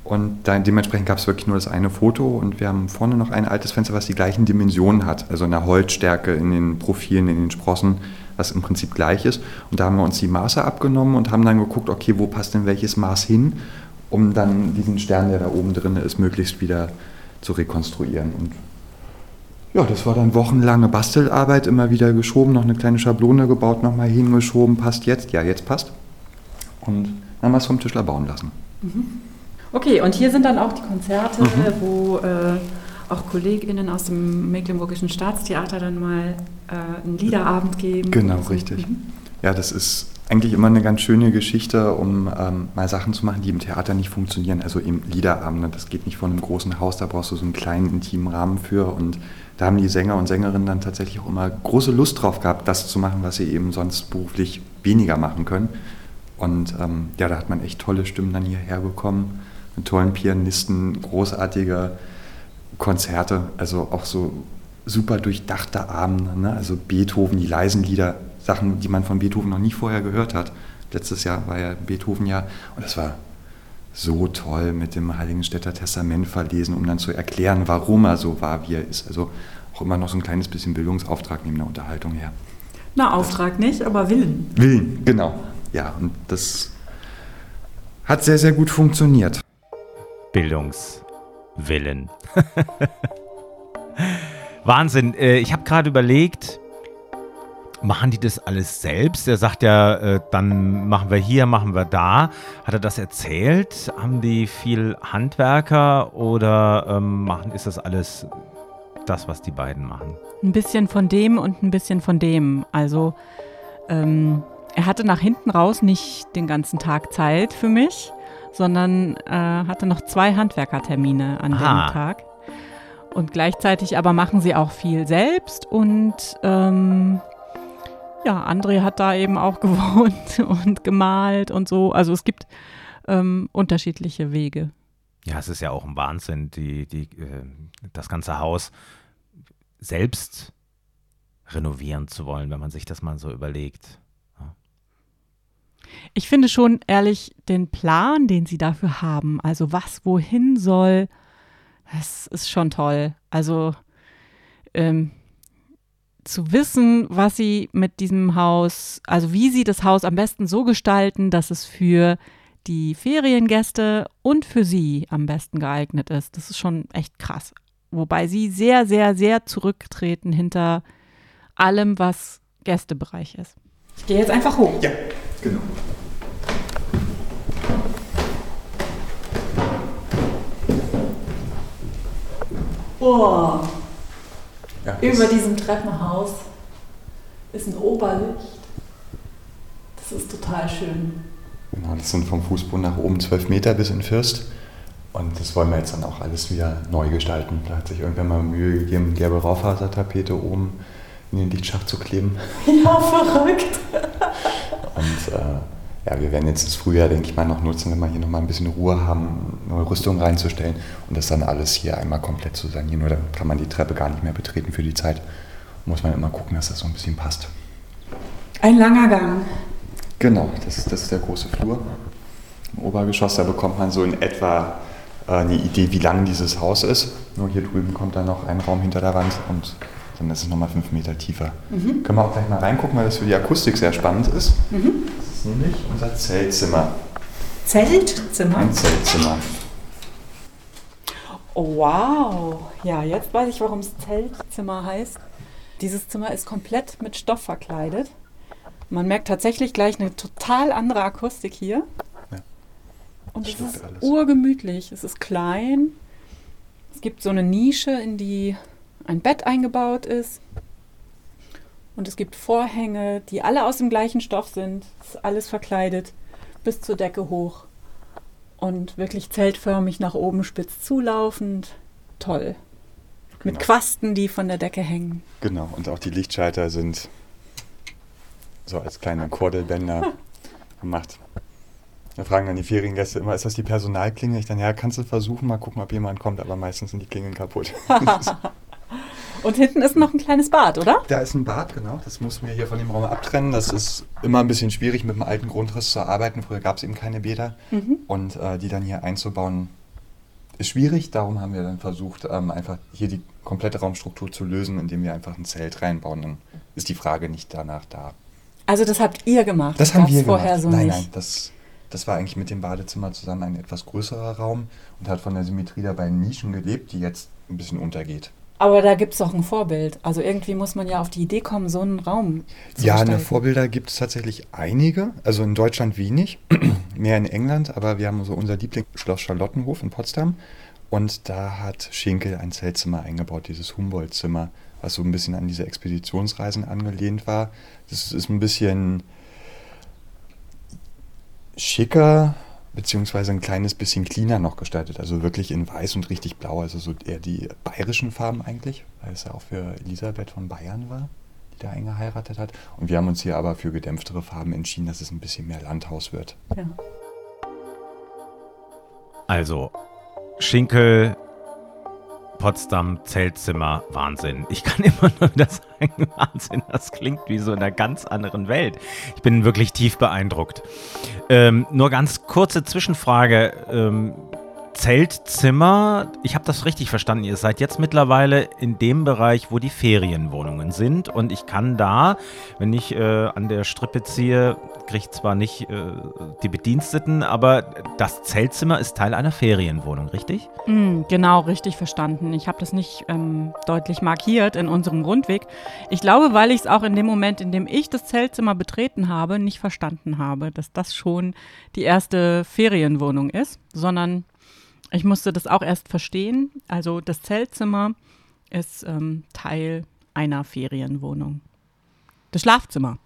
Und da, dementsprechend gab es wirklich nur das eine Foto und wir haben vorne noch ein altes Fenster, was die gleichen Dimensionen hat. Also in der Holzstärke, in den Profilen, in den Sprossen, was im Prinzip gleich ist. Und da haben wir uns die Maße abgenommen und haben dann geguckt, okay, wo passt denn welches Maß hin, um dann diesen Stern, der da oben drin ist, möglichst wieder zu rekonstruieren. Und ja, das war dann wochenlange Bastelarbeit, immer wieder geschoben, noch eine kleine Schablone gebaut, nochmal hingeschoben, passt jetzt, ja, jetzt passt. Und dann haben wir es vom Tischler bauen lassen.
Okay, und hier sind dann auch die Konzerte,
Mhm.
wo äh, auch KollegInnen aus dem Mecklenburgischen Staatstheater dann mal äh, einen Liederabend geben.
Genau, richtig.
Mhm.
Ja, das ist eigentlich immer eine ganz schöne Geschichte, um ähm, mal Sachen zu machen, die im Theater nicht funktionieren. Also eben Liederabende, das geht nicht von einem großen Haus, da brauchst du so einen kleinen, intimen Rahmen für. Und da haben die Sänger und Sängerinnen dann tatsächlich auch immer große Lust drauf gehabt, das zu machen, was sie eben sonst beruflich weniger machen können. Und ähm, ja, da hat man echt tolle Stimmen dann hierher bekommen, mit tollen Pianisten, großartige Konzerte, also auch so super durchdachte Abende, ne? also Beethoven, die leisen Lieder, Sachen, die man von Beethoven noch nie vorher gehört hat. Letztes Jahr war ja Beethoven-Jahr und das war so toll mit dem Heiligenstädter Testament verlesen, um dann zu erklären, warum er so war, wie er ist. Also auch immer noch so ein kleines bisschen Bildungsauftrag neben der Unterhaltung her.
Na, Auftrag nicht, aber Willen.
Willen, genau. Ja, und das hat sehr, sehr gut funktioniert.
Bildungswillen. Wahnsinn. Äh, ich habe gerade überlegt, machen die das alles selbst? Er sagt ja, äh, dann machen wir hier, machen wir da. Hat er das erzählt? Haben die viel Handwerker oder ähm, machen, ist das alles das, was die beiden machen?
Ein bisschen von dem und ein bisschen von dem. Also ähm, er hatte nach hinten raus nicht den ganzen Tag Zeit für mich, sondern äh, hatte noch zwei Handwerkertermine an
Aha.
dem Tag. Und gleichzeitig aber machen sie auch viel selbst und ähm, ja, André hat da eben auch gewohnt und gemalt und so. Also es gibt ähm, unterschiedliche Wege.
Ja, es ist ja auch ein Wahnsinn, die, die, äh, das ganze Haus selbst renovieren zu wollen, wenn man sich das mal so überlegt.
ich finde schon ehrlich den Plan, den sie dafür haben, also was wohin soll, das ist schon toll. Also ähm, zu wissen, was sie mit diesem Haus, also wie sie das Haus am besten so gestalten, dass es für die Feriengäste und für sie am besten geeignet ist. Das ist schon echt krass. Wobei sie sehr, sehr, sehr zurücktreten hinter allem, was Gästebereich ist. Ich gehe jetzt einfach hoch.
Ja, genau.
Oh,
Ja,
über diesem Treppenhaus ist ein Oberlicht. Das ist total schön.
Genau, das sind vom Fußboden nach oben 12 Meter bis in Fürst. Und das wollen wir jetzt dann auch alles wieder neu gestalten. Da hat sich irgendwann mal Mühe gegeben, gelbe Raufasertapete oben in den Lichtschacht zu kleben.
Ja, verrückt.
Und äh, ja, wir werden jetzt das Frühjahr, denke ich mal, noch nutzen, wenn wir hier nochmal ein bisschen Ruhe haben, neue Rüstung reinzustellen und das dann alles hier einmal komplett zu sanieren. Nur dann kann man die Treppe gar nicht mehr betreten für die Zeit. Muss man immer gucken, dass das so ein bisschen passt.
Ein langer Gang.
Genau, das ist, das ist der große Flur. Im Obergeschoss, da bekommt man so in etwa äh, eine Idee, wie lang dieses Haus ist. Nur hier drüben kommt dann noch ein Raum hinter der Wand und dann ist es nochmal fünf Meter tiefer. Können wir auch gleich mal reingucken, weil das für die Akustik sehr spannend ist. Ist nämlich unser Zeltzimmer.
Zeltzimmer.
Ein Zeltzimmer.
Oh, wow. Ja, jetzt weiß ich, warum es Zeltzimmer heißt. Dieses Zimmer ist komplett mit Stoff verkleidet. Man merkt tatsächlich gleich eine total andere Akustik hier.
Ja.
Und es ist
alles.
urgemütlich. Es ist klein. Es gibt so eine Nische, in die ein Bett eingebaut ist. Und es gibt Vorhänge, die alle aus dem gleichen Stoff sind. Es ist alles verkleidet bis zur Decke hoch. Und wirklich zeltförmig nach oben spitz zulaufend. Toll. Mit
Genau.
Quasten, die von der Decke hängen.
Genau, und auch die Lichtschalter sind so als kleine Kordelbänder gemacht. Da fragen dann die Feriengäste immer, ist das die Personalklinge? Ich dann, ja, kannst du versuchen, mal gucken, ob jemand kommt, aber meistens sind die Klingeln kaputt.
Und hinten ist noch ein kleines Bad, oder?
da ist ein Bad, genau. Das mussten wir hier von dem Raum abtrennen. Das ist immer ein bisschen schwierig, mit dem alten Grundriss zu arbeiten. Früher gab es eben keine Bäder. Und äh, die dann hier einzubauen, ist schwierig. Darum haben wir dann versucht, ähm, einfach hier die komplette Raumstruktur zu lösen, indem wir einfach ein Zelt reinbauen. Dann ist die Frage nicht danach da.
Also das habt ihr gemacht.
Das haben
gab's
wir
vorher
gemacht.
so
nein,
nicht.
nein, das, das war eigentlich mit dem Badezimmer zusammen ein etwas größerer Raum und hat von der Symmetrie dabei in Nischen gelebt, die jetzt ein bisschen untergeht.
Aber da gibt es doch ein Vorbild. Also irgendwie muss man ja auf die Idee kommen, so einen Raum zu
Ja, eine
gestalten.
Vorbilder gibt es tatsächlich einige. Also in Deutschland wenig, mehr in England, aber wir haben so unser Lieblingsschloss Charlottenhof in Potsdam. Und da hat Schinkel ein Zeltzimmer eingebaut, dieses Humboldt-Zimmer, was so ein bisschen an diese Expeditionsreisen angelehnt war. Das ist ein bisschen schicker, beziehungsweise ein kleines bisschen cleaner noch gestaltet. Also wirklich in weiß und richtig blau, also so eher die bayerischen Farben eigentlich, weil es ja auch für Elisabeth von Bayern war, die da eingeheiratet hat. Und wir haben uns hier aber für gedämpftere Farben entschieden, dass es ein bisschen mehr Landhaus wird.
Ja.
Also, Schinkel, Potsdam, Zeltzimmer, Wahnsinn. Ich kann immer nur wieder sagen, Wahnsinn, das klingt wie so in einer ganz anderen Welt. Ich bin wirklich tief beeindruckt. Ähm, nur ganz kurze Zwischenfrage. Ähm, Zeltzimmer, ich habe das richtig verstanden. Ihr seid jetzt mittlerweile in dem Bereich, wo die Ferienwohnungen sind. Und ich kann da, wenn ich äh, an der Strippe ziehe, kriege zwar nicht äh, die Bediensteten, aber das Zeltzimmer ist Teil einer Ferienwohnung, richtig?
Mm, genau, richtig verstanden. Ich habe das nicht ähm, deutlich markiert in unserem Rundweg. Ich glaube, weil ich es auch in dem Moment, in dem ich das Zeltzimmer betreten habe, nicht verstanden habe, dass das schon die erste Ferienwohnung ist, sondern ich musste das auch erst verstehen. Also das Zeltzimmer ist ähm, Teil einer Ferienwohnung. Das Schlafzimmer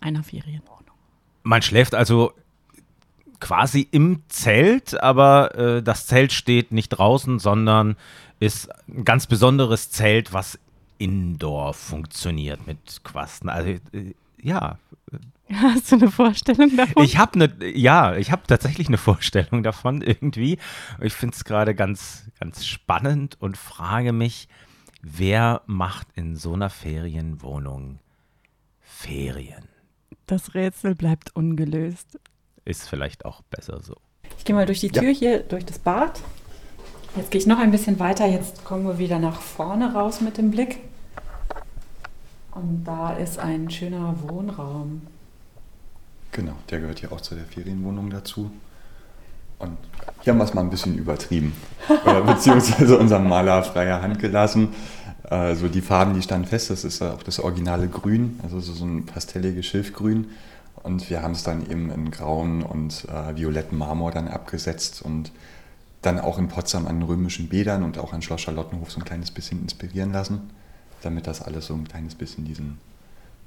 einer Ferienwohnung.
Man schläft also quasi im Zelt, aber äh, das Zelt steht nicht draußen, sondern ist ein ganz besonderes Zelt, was indoor funktioniert mit Quasten. Also äh, ja,
Hast du eine Vorstellung davon?
ich habe eine, ja, ich habe tatsächlich eine Vorstellung davon irgendwie. Ich finde es gerade ganz, ganz spannend und frage mich, wer macht in so einer Ferienwohnung Ferien?
Das Rätsel bleibt ungelöst.
ist vielleicht auch besser so.
Ich gehe mal durch die Tür ja. hier, durch das Bad. Jetzt gehe ich noch ein bisschen weiter. Jetzt kommen wir wieder nach vorne raus mit dem Blick. Und da ist ein schöner Wohnraum.
Genau, der gehört ja auch zu der Ferienwohnung dazu. Und hier haben wir es mal ein bisschen übertrieben. beziehungsweise unserem Maler freie Hand gelassen. Also die Farben, die standen fest, das ist auch das originale Grün, also so ein pastelliges Schilfgrün. Und wir haben es dann eben in grauen und äh, violetten Marmor dann abgesetzt und dann auch in Potsdam an römischen Bädern und auch an Schloss Charlottenhof so ein kleines bisschen inspirieren lassen, damit das alles so ein kleines bisschen diesen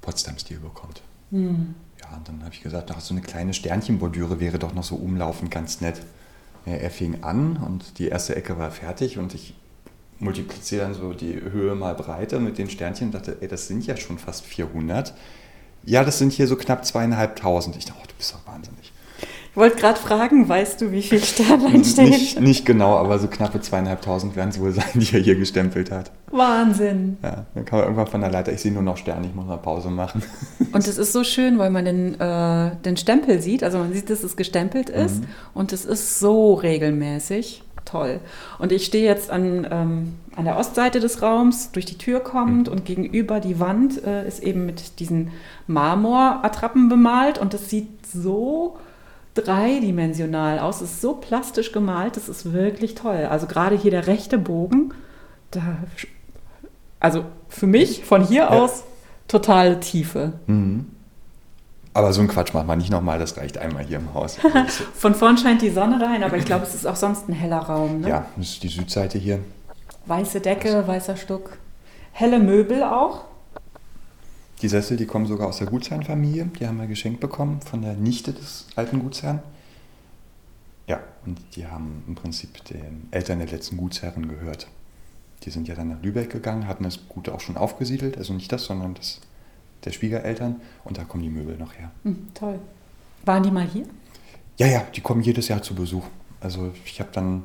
Potsdam-Stil bekommt. Mhm. Und dann habe ich gesagt, ach, so eine kleine Sternchenbordüre wäre doch noch so umlaufend ganz nett. Ja, er fing an und die erste Ecke war fertig und ich multipliziere dann so die Höhe mal Breite mit den Sternchen und dachte, ey, das sind ja schon fast 400. Ja, das sind hier so knapp zweieinhalbtausend. Ich dachte, oh, du bist doch wahnsinnig.
Ich wollte gerade fragen, weißt du, wie viele Sternlein stehen?
Nicht, nicht genau, aber so knappe zweieinhalbtausend werden es wohl sein, die er hier gestempelt hat.
Wahnsinn.
Ja, dann kam er irgendwann von der Leiter, ich sehe nur noch Sterne, ich muss mal Pause machen.
Und es ist so schön, weil man den, äh, den Stempel sieht, also man sieht, dass es gestempelt ist mhm. und es ist so regelmäßig. Toll. Und ich stehe jetzt an, ähm, an der Ostseite des Raums, durch die Tür kommend mhm. und gegenüber die Wand äh, ist eben mit diesen Marmorattrappen bemalt und das sieht so dreidimensional aus. Es ist so plastisch gemalt, das ist wirklich toll. Also gerade hier der rechte Bogen, da, also für mich von hier ja. aus totale Tiefe. Mhm.
Aber so ein Quatsch macht man nicht nochmal, das reicht einmal hier im Haus.
Von vorn scheint die Sonne rein, aber ich glaube, es ist auch sonst ein heller Raum. Ne?
Ja, das ist die Südseite hier.
Weiße Decke, weißer Stuck. Helle Möbel auch.
Die Sessel, die kommen sogar aus der Gutsherrenfamilie. Die haben wir geschenkt bekommen von der Nichte des alten Gutsherrn. Ja, und die haben im Prinzip den Eltern der letzten Gutsherren gehört. Die sind ja dann nach Lübeck gegangen, hatten das Gut auch schon aufgesiedelt. Also nicht das, sondern das der Schwiegereltern. Und da kommen die Möbel noch her.
Mhm, toll. Waren die mal hier?
Ja, ja, die kommen jedes Jahr zu Besuch. Also ich habe dann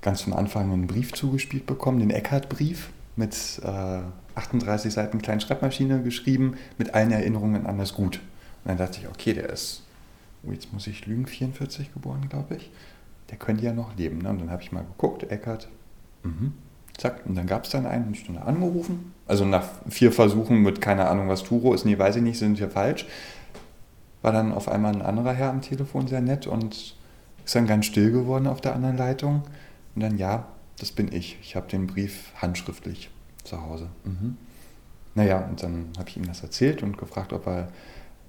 ganz am Anfang einen Brief zugespielt bekommen, den Eckhardt-Brief mit äh, 38 Seiten kleinen Schreibmaschine geschrieben, mit allen Erinnerungen an das Gut. Und dann dachte ich, okay, der ist, oh, jetzt muss ich lügen, 44 geboren, glaube ich. Der könnte ja noch leben. Ne? Und dann habe ich mal geguckt, Eckhardt, mhm. zack. Und dann gab es dann einen, eine Stunde angerufen. Also nach vier Versuchen mit keine Ahnung, was Turo ist, nee, weiß ich nicht, sind wir falsch. War dann auf einmal ein anderer Herr am Telefon sehr nett und ist dann ganz still geworden auf der anderen Leitung. Und dann, ja, das bin ich. Ich habe den Brief handschriftlich zu Hause. Mhm. Naja, und dann habe ich ihm das erzählt und gefragt, ob, er,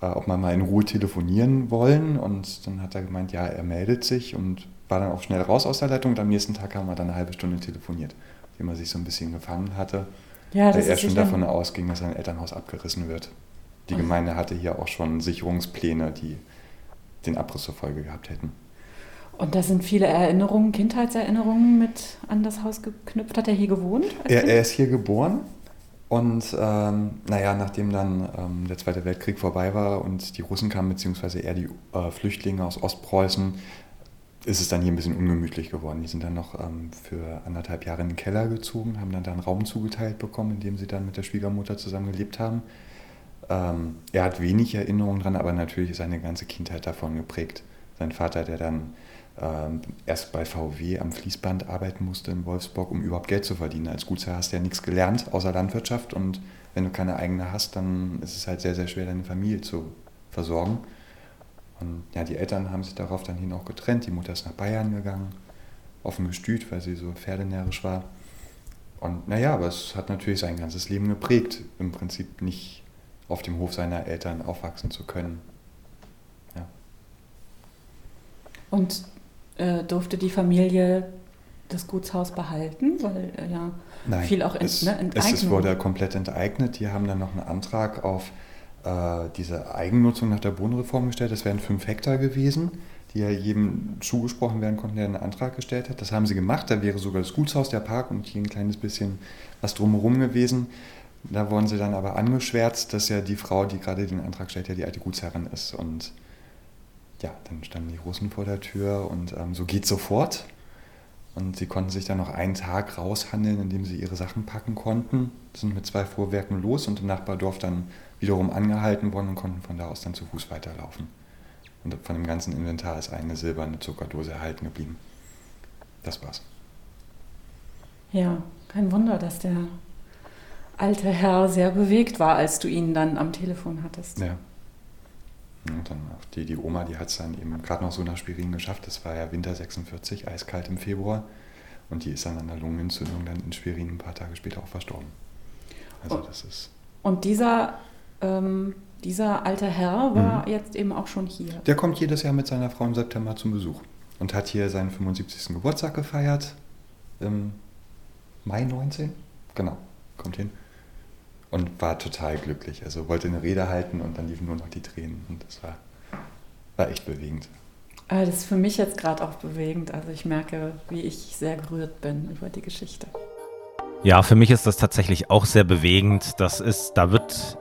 äh, ob wir mal in Ruhe telefonieren wollen. Und dann hat er gemeint, ja, er meldet sich und war dann auch schnell raus aus der Leitung. Und am nächsten Tag haben wir dann eine halbe Stunde telefoniert, indem er sich so ein bisschen gefangen hatte, ja, weil er schon davon ausging, dass sein Elternhaus abgerissen wird. Die Gemeinde hatte hier auch schon Sicherungspläne, die den Abriss zur Folge gehabt hätten.
Und da sind viele Erinnerungen, Kindheitserinnerungen mit an das Haus geknüpft. Hat er hier gewohnt?
Er, er, ist hier geboren. Und ähm, naja, nachdem dann ähm, der Zweite Weltkrieg vorbei war und die Russen kamen, beziehungsweise eher die äh, Flüchtlinge aus Ostpreußen, ist es dann hier ein bisschen ungemütlich geworden. Die sind dann noch ähm, für anderthalb Jahre in den Keller gezogen, haben dann da einen Raum zugeteilt bekommen, in dem sie dann mit der Schwiegermutter zusammen gelebt haben. Ähm, er hat wenig Erinnerungen dran, aber natürlich ist seine ganze Kindheit davon geprägt. Sein Vater, der dann ähm, erst bei VW am Fließband arbeiten musste in Wolfsburg, um überhaupt Geld zu verdienen. Als Gutsherr hast du ja nichts gelernt außer Landwirtschaft und wenn du keine eigene hast, dann ist es halt sehr, sehr schwer, deine Familie zu versorgen. Und ja, die Eltern haben sich darauf dann hin auch getrennt. Die Mutter ist nach Bayern gegangen, offen gestüt, weil sie so pferdenärisch war. Und naja, aber es hat natürlich sein ganzes Leben geprägt, im Prinzip nicht auf dem Hof seiner Eltern aufwachsen zu können. Ja.
Und äh, durfte die Familie das Gutshaus behalten, weil äh, ja
Nein, viel auch ent, es, ne, enteignet. Es wurde komplett enteignet. Die haben dann noch einen Antrag auf äh, diese Eigennutzung nach der Bodenreform gestellt. Das wären fünf Hektar gewesen, die ja jedem zugesprochen werden konnten, der einen Antrag gestellt hat. Das haben sie gemacht. Da wäre sogar das Gutshaus, der Park und hier ein kleines bisschen was drumherum gewesen. Da wurden sie dann aber angeschwärzt, dass ja die Frau, die gerade den Antrag stellt, ja die alte Gutsherrin ist. Und ja, dann standen die Russen vor der Tür und ähm, so geht sofort. Und sie konnten sich dann noch einen Tag raushandeln, indem sie ihre Sachen packen konnten, sind mit zwei Fuhrwerken los und im Nachbardorf dann wiederum angehalten worden und konnten von da aus dann zu Fuß weiterlaufen. Und von dem ganzen Inventar ist eine silberne Zuckerdose erhalten geblieben. Das war's.
Ja, kein Wunder, dass der alte Herr sehr bewegt war, als du ihn dann am Telefon hattest.
Ja. Und dann auch die, die Oma, die hat es dann eben gerade noch so nach Spirin geschafft. Das war ja Winter 46, eiskalt im Februar. Und die ist dann an der Lungenentzündung dann in Schwerin ein paar Tage später auch verstorben. Also
Oh.
das ist.
Und dieser, ähm, dieser alte Herr war
Mhm.
jetzt eben auch schon hier.
Der kommt jedes Jahr mit seiner Frau im September zum Besuch und hat hier seinen 75. Geburtstag gefeiert. Im Mai 19? Genau, kommt hin. Und war total glücklich. Also wollte eine Rede halten und dann liefen nur noch die Tränen. Und das war, war echt bewegend.
Äh, Das ist für mich jetzt gerade auch bewegend. Also ich merke, wie ich sehr gerührt bin über die Geschichte.
Ja, für mich ist das tatsächlich auch sehr bewegend. Das ist, da wird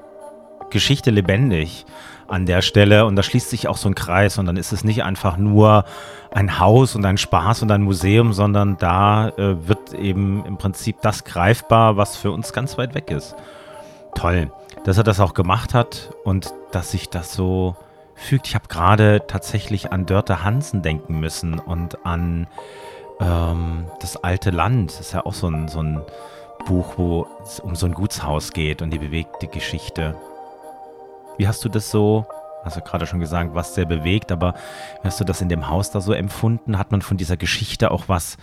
Geschichte lebendig an der Stelle und da schließt sich auch so ein Kreis und dann ist es nicht einfach nur ein Haus und ein Spaß und ein Museum, sondern da äh, wird eben im Prinzip das greifbar, was für uns ganz weit weg ist. Toll, dass er das auch gemacht hat und dass sich das so fügt. Ich habe gerade tatsächlich an Dörte Hansen denken müssen und an ähm, das alte Land. Das ist ja auch so ein, so ein Buch, wo es um so ein Gutshaus geht und die bewegte Geschichte. Wie hast du das so, hast du gerade schon gesagt, was sehr bewegt, aber wie hast du das in dem Haus da so empfunden? Hat man von dieser Geschichte auch was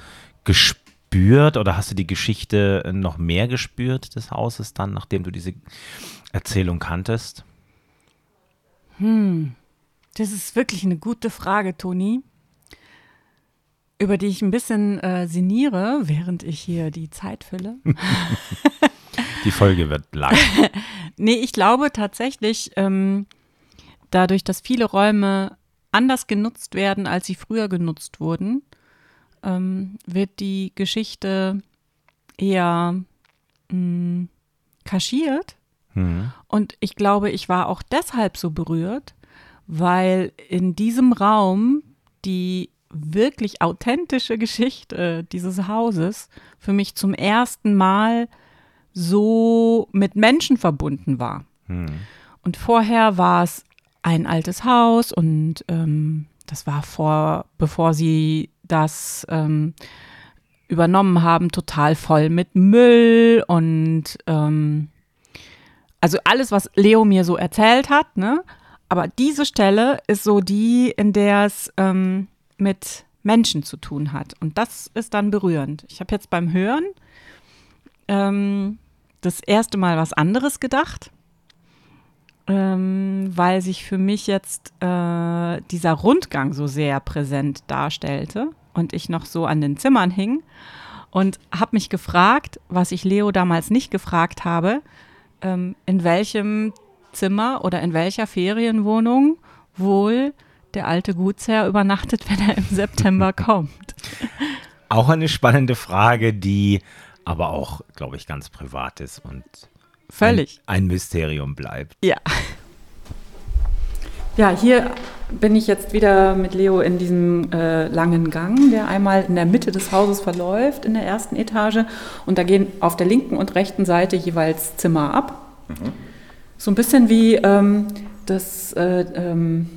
gespürt oder hast du die Geschichte noch mehr gespürt des Hauses dann, nachdem du diese Erzählung kanntest?
Hm, das ist wirklich eine gute Frage, Toni, über die ich ein bisschen äh, sinniere, während ich hier die Zeit fülle.
Die Folge wird lang.
Nee, ich glaube tatsächlich, ähm, dadurch, dass viele Räume anders genutzt werden, als sie früher genutzt wurden, ähm, wird die Geschichte eher mh, kaschiert.
Hm.
Und ich glaube, ich war auch deshalb so berührt, weil in diesem Raum die wirklich authentische Geschichte dieses Hauses für mich zum ersten Mal so mit Menschen verbunden war.
Hm.
Und vorher war es ein altes Haus und ähm, das war vor, bevor sie das ähm, übernommen haben, total voll mit Müll und ähm, also alles, was Leo mir so erzählt hat, ne? Aber diese Stelle ist so die, in der es ähm, mit Menschen zu tun hat. Und das ist dann berührend. Ich habe jetzt beim Hören ähm, das erste Mal was anderes gedacht, ähm, weil sich für mich jetzt äh, dieser Rundgang so sehr präsent darstellte und ich noch so an den Zimmern hing und habe mich gefragt, was ich Leo damals nicht gefragt habe, ähm, in welchem Zimmer oder in welcher Ferienwohnung wohl der alte Gutsherr übernachtet, wenn er im September kommt.
Auch eine spannende Frage, die aber auch, glaube ich, ganz privat ist und
Völlig.
Ein, ein Mysterium bleibt.
Ja. Ja, hier bin ich jetzt wieder mit Leo in diesem äh, langen Gang, der einmal in der Mitte des Hauses verläuft, in der ersten Etage. Und da gehen auf der linken und rechten Seite jeweils Zimmer ab. So ein bisschen wie ähm, das, äh, ähm,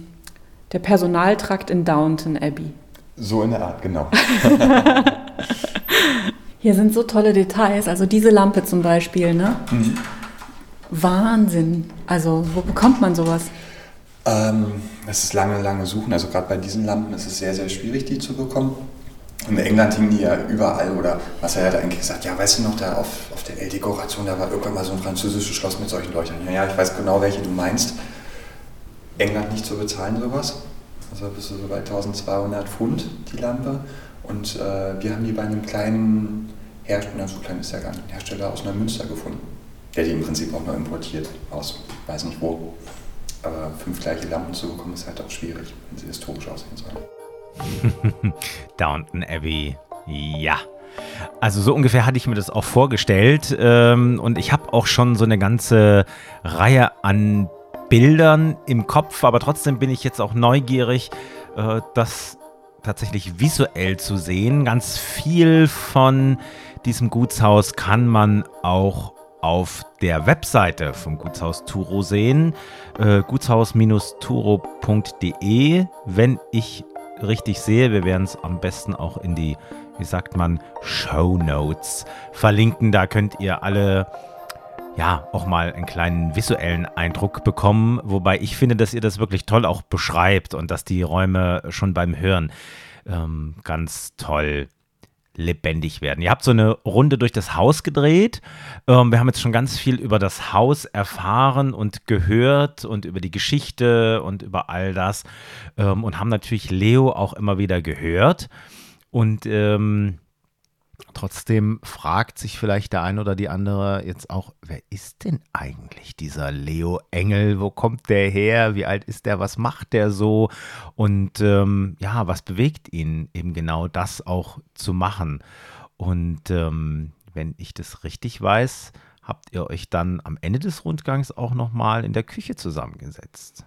der Personaltrakt in Downton Abbey.
So in der Art, genau.
Hier sind so tolle Details, also diese Lampe zum Beispiel, ne? Wahnsinn. Also, wo bekommt man sowas?
Ähm, es ist lange, lange Suchen. Also gerade bei diesen Lampen ist es sehr, sehr schwierig, die zu bekommen. In England hingen die ja überall. Oder was er hat eigentlich gesagt, ja, weißt du noch, da auf, auf der L-Dekoration, da war irgendwann mal so ein französisches Schloss mit solchen Leuchtern. Ja, ja, ich weiß genau, welche du meinst. England nicht zu bezahlen, sowas. Also bist du so bei 1200 Pfund, die Lampe. Und äh, wir haben die bei einem kleinen Hersteller, so klein ist der gar nicht, Hersteller aus Neumünster gefunden. Der die im Prinzip auch noch importiert aus, weiß nicht wo. Aber fünf gleiche Lampen zu bekommen, ist halt auch schwierig, wenn sie historisch aussehen sollen.
Downton Abbey, ja. Also so ungefähr hatte ich mir das auch vorgestellt. Ähm, und ich habe auch schon so eine ganze Reihe an Bildern im Kopf, aber trotzdem bin ich jetzt auch neugierig, äh, das tatsächlich visuell zu sehen. Ganz viel von diesem Gutshaus kann man auch auf der Webseite vom Gutshaus Turo sehen, äh, gutshaus-turo.de. Wenn ich richtig sehe, wir werden es am besten auch in die, wie sagt man, Show Notes verlinken. Da könnt ihr alle ja, auch mal einen kleinen visuellen Eindruck bekommen, wobei ich finde, dass ihr das wirklich toll auch beschreibt und dass die Räume schon beim Hören ähm, ganz toll lebendig werden. Ihr habt so eine Runde durch das Haus gedreht. Ähm, wir haben jetzt schon ganz viel über das Haus erfahren und gehört und über die Geschichte und über all das ähm, und haben natürlich Leo auch immer wieder gehört. Und ähm, Trotzdem fragt sich vielleicht der ein oder die andere jetzt auch, wer ist denn eigentlich dieser Leo Engel? Wo kommt der her? Wie alt ist der? Was macht der so? Und ähm, ja, was bewegt ihn eben genau das auch zu machen? Und ähm, wenn ich das richtig weiß, habt ihr euch dann am Ende des Rundgangs auch nochmal in der Küche zusammengesetzt.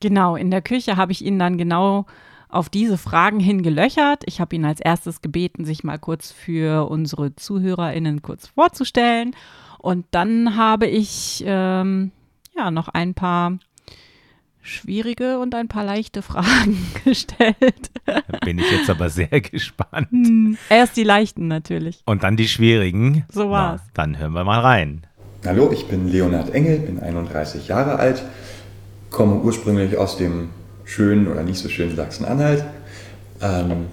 Genau, in der Küche habe ich ihn dann genau auf diese Fragen hin gelöchert. Ich habe ihn als erstes gebeten, sich mal kurz für unsere ZuhörerInnen kurz vorzustellen. Und dann habe ich ähm, ja noch ein paar schwierige und ein paar leichte Fragen gestellt.
Da bin ich jetzt aber sehr gespannt.
Hm, erst die leichten natürlich.
Und dann die schwierigen.
So war's.
Na, dann hören wir mal rein.
Hallo, ich bin Leonhard Engel, bin 31 Jahre alt, komme ursprünglich aus dem schönen oder nicht so schönen Sachsen-Anhalt. Ähm,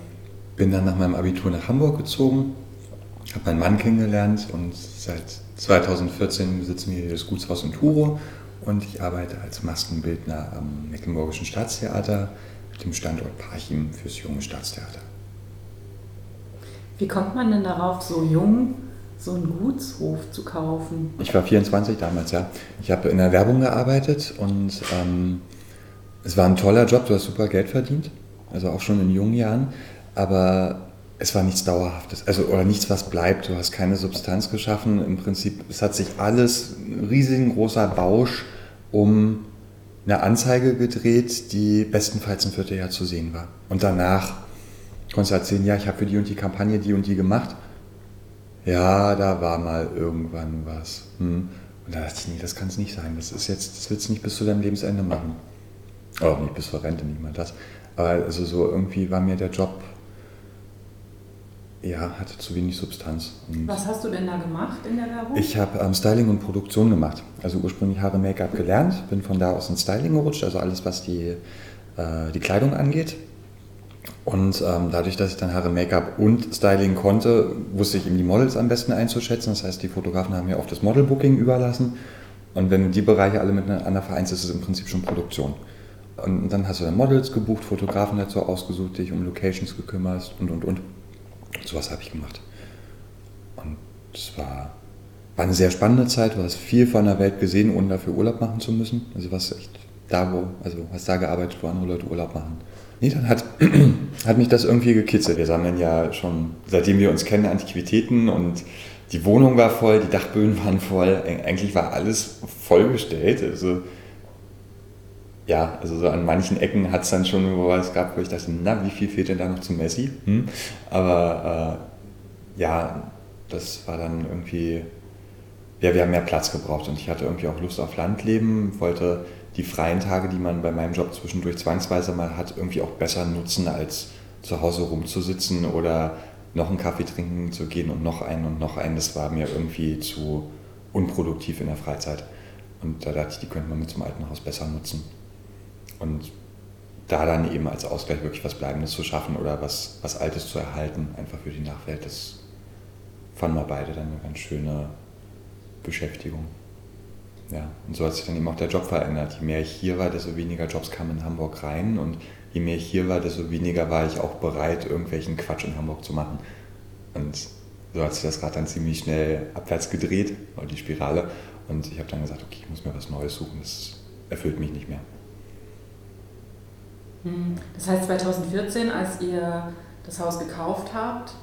bin dann nach meinem Abitur nach Hamburg gezogen, habe meinen Mann kennengelernt und seit 2014 besitzen wir hier das Gutshaus in Turo und ich arbeite als Maskenbildner am Mecklenburgischen Staatstheater mit dem Standort Parchim fürs Junge Staatstheater.
Wie kommt man denn darauf, so jung so einen Gutshof zu kaufen?
Ich war 24 damals, ja. Ich habe in der Werbung gearbeitet und ähm, es war ein toller Job, du hast super Geld verdient, also auch schon in jungen Jahren, aber es war nichts Dauerhaftes, also oder nichts, was bleibt. Du hast keine Substanz geschaffen. Im Prinzip, es hat sich alles, ein riesengroßer Bausch um eine Anzeige gedreht, die bestenfalls ein Vierteljahr zu sehen war. Und danach konntest du erzählen, ja, ich habe für die und die Kampagne die und die gemacht. Ja, da war mal irgendwann was. Hm. Und da dachte ich, nee, das kann es nicht sein. Das ist jetzt, das willst du nicht bis zu deinem Lebensende machen. Auch nicht bis zur Rente, nicht mal das. Aber also so irgendwie war mir der Job, ja, hatte zu wenig Substanz.
Und Was hast du denn da gemacht in der Werbung?
Ich habe ähm, Styling und Produktion gemacht. Also ursprünglich Haare Make-up gelernt, bin von da aus ins Styling gerutscht, also alles, was die, äh, die Kleidung angeht. Und ähm, dadurch, dass ich dann Haare, Make-up und Styling konnte, wusste ich eben die Models am besten einzuschätzen. Das heißt, die Fotografen haben mir oft das Modelbooking überlassen. Und wenn du die Bereiche alle miteinander vereinst, ist es im Prinzip schon Produktion. Und dann hast du dann Models gebucht, Fotografen dazu ausgesucht, dich um Locations gekümmert und und und. Sowas habe ich gemacht. Und es war, war eine sehr spannende Zeit, du hast viel von der Welt gesehen, ohne dafür Urlaub machen zu müssen. Also was echt da, wo, also hast da gearbeitet, wo andere Leute Urlaub machen. Nee, dann hat, hat mich das irgendwie gekitzelt. Wir sammeln ja schon, seitdem wir uns kennen, Antiquitäten und die Wohnung war voll, die Dachböden waren voll, eigentlich war alles vollgestellt. Also ja, also so an manchen Ecken hat es dann schon was gehabt, wo ich dachte, na, wie viel fehlt denn da noch zu Messi? Hm? Aber äh, ja, das war dann irgendwie, ja, wir haben mehr Platz gebraucht und ich hatte irgendwie auch Lust auf Landleben, wollte die freien Tage, die man bei meinem Job zwischendurch zwangsweise mal hat, irgendwie auch besser nutzen, als zu Hause rumzusitzen oder noch einen Kaffee trinken zu gehen und noch einen und noch einen. Das war mir irgendwie zu unproduktiv in der Freizeit. Und da dachte ich, die könnte man mit zum alten Haus besser nutzen. Und da dann eben als Ausgleich wirklich was Bleibendes zu schaffen oder was, was Altes zu erhalten, einfach für die Nachwelt, das fanden wir beide dann eine ganz schöne Beschäftigung. Ja, und so hat sich dann eben auch der Job verändert. Je mehr ich hier war, desto weniger Jobs kamen in Hamburg rein und je mehr ich hier war, desto weniger war ich auch bereit, irgendwelchen Quatsch in Hamburg zu machen. Und so hat sich das gerade dann ziemlich schnell abwärts gedreht, die Spirale. Und ich habe dann gesagt, okay, ich muss mir was Neues suchen, das erfüllt mich nicht mehr.
Das heißt 2014, als ihr das Haus gekauft habt,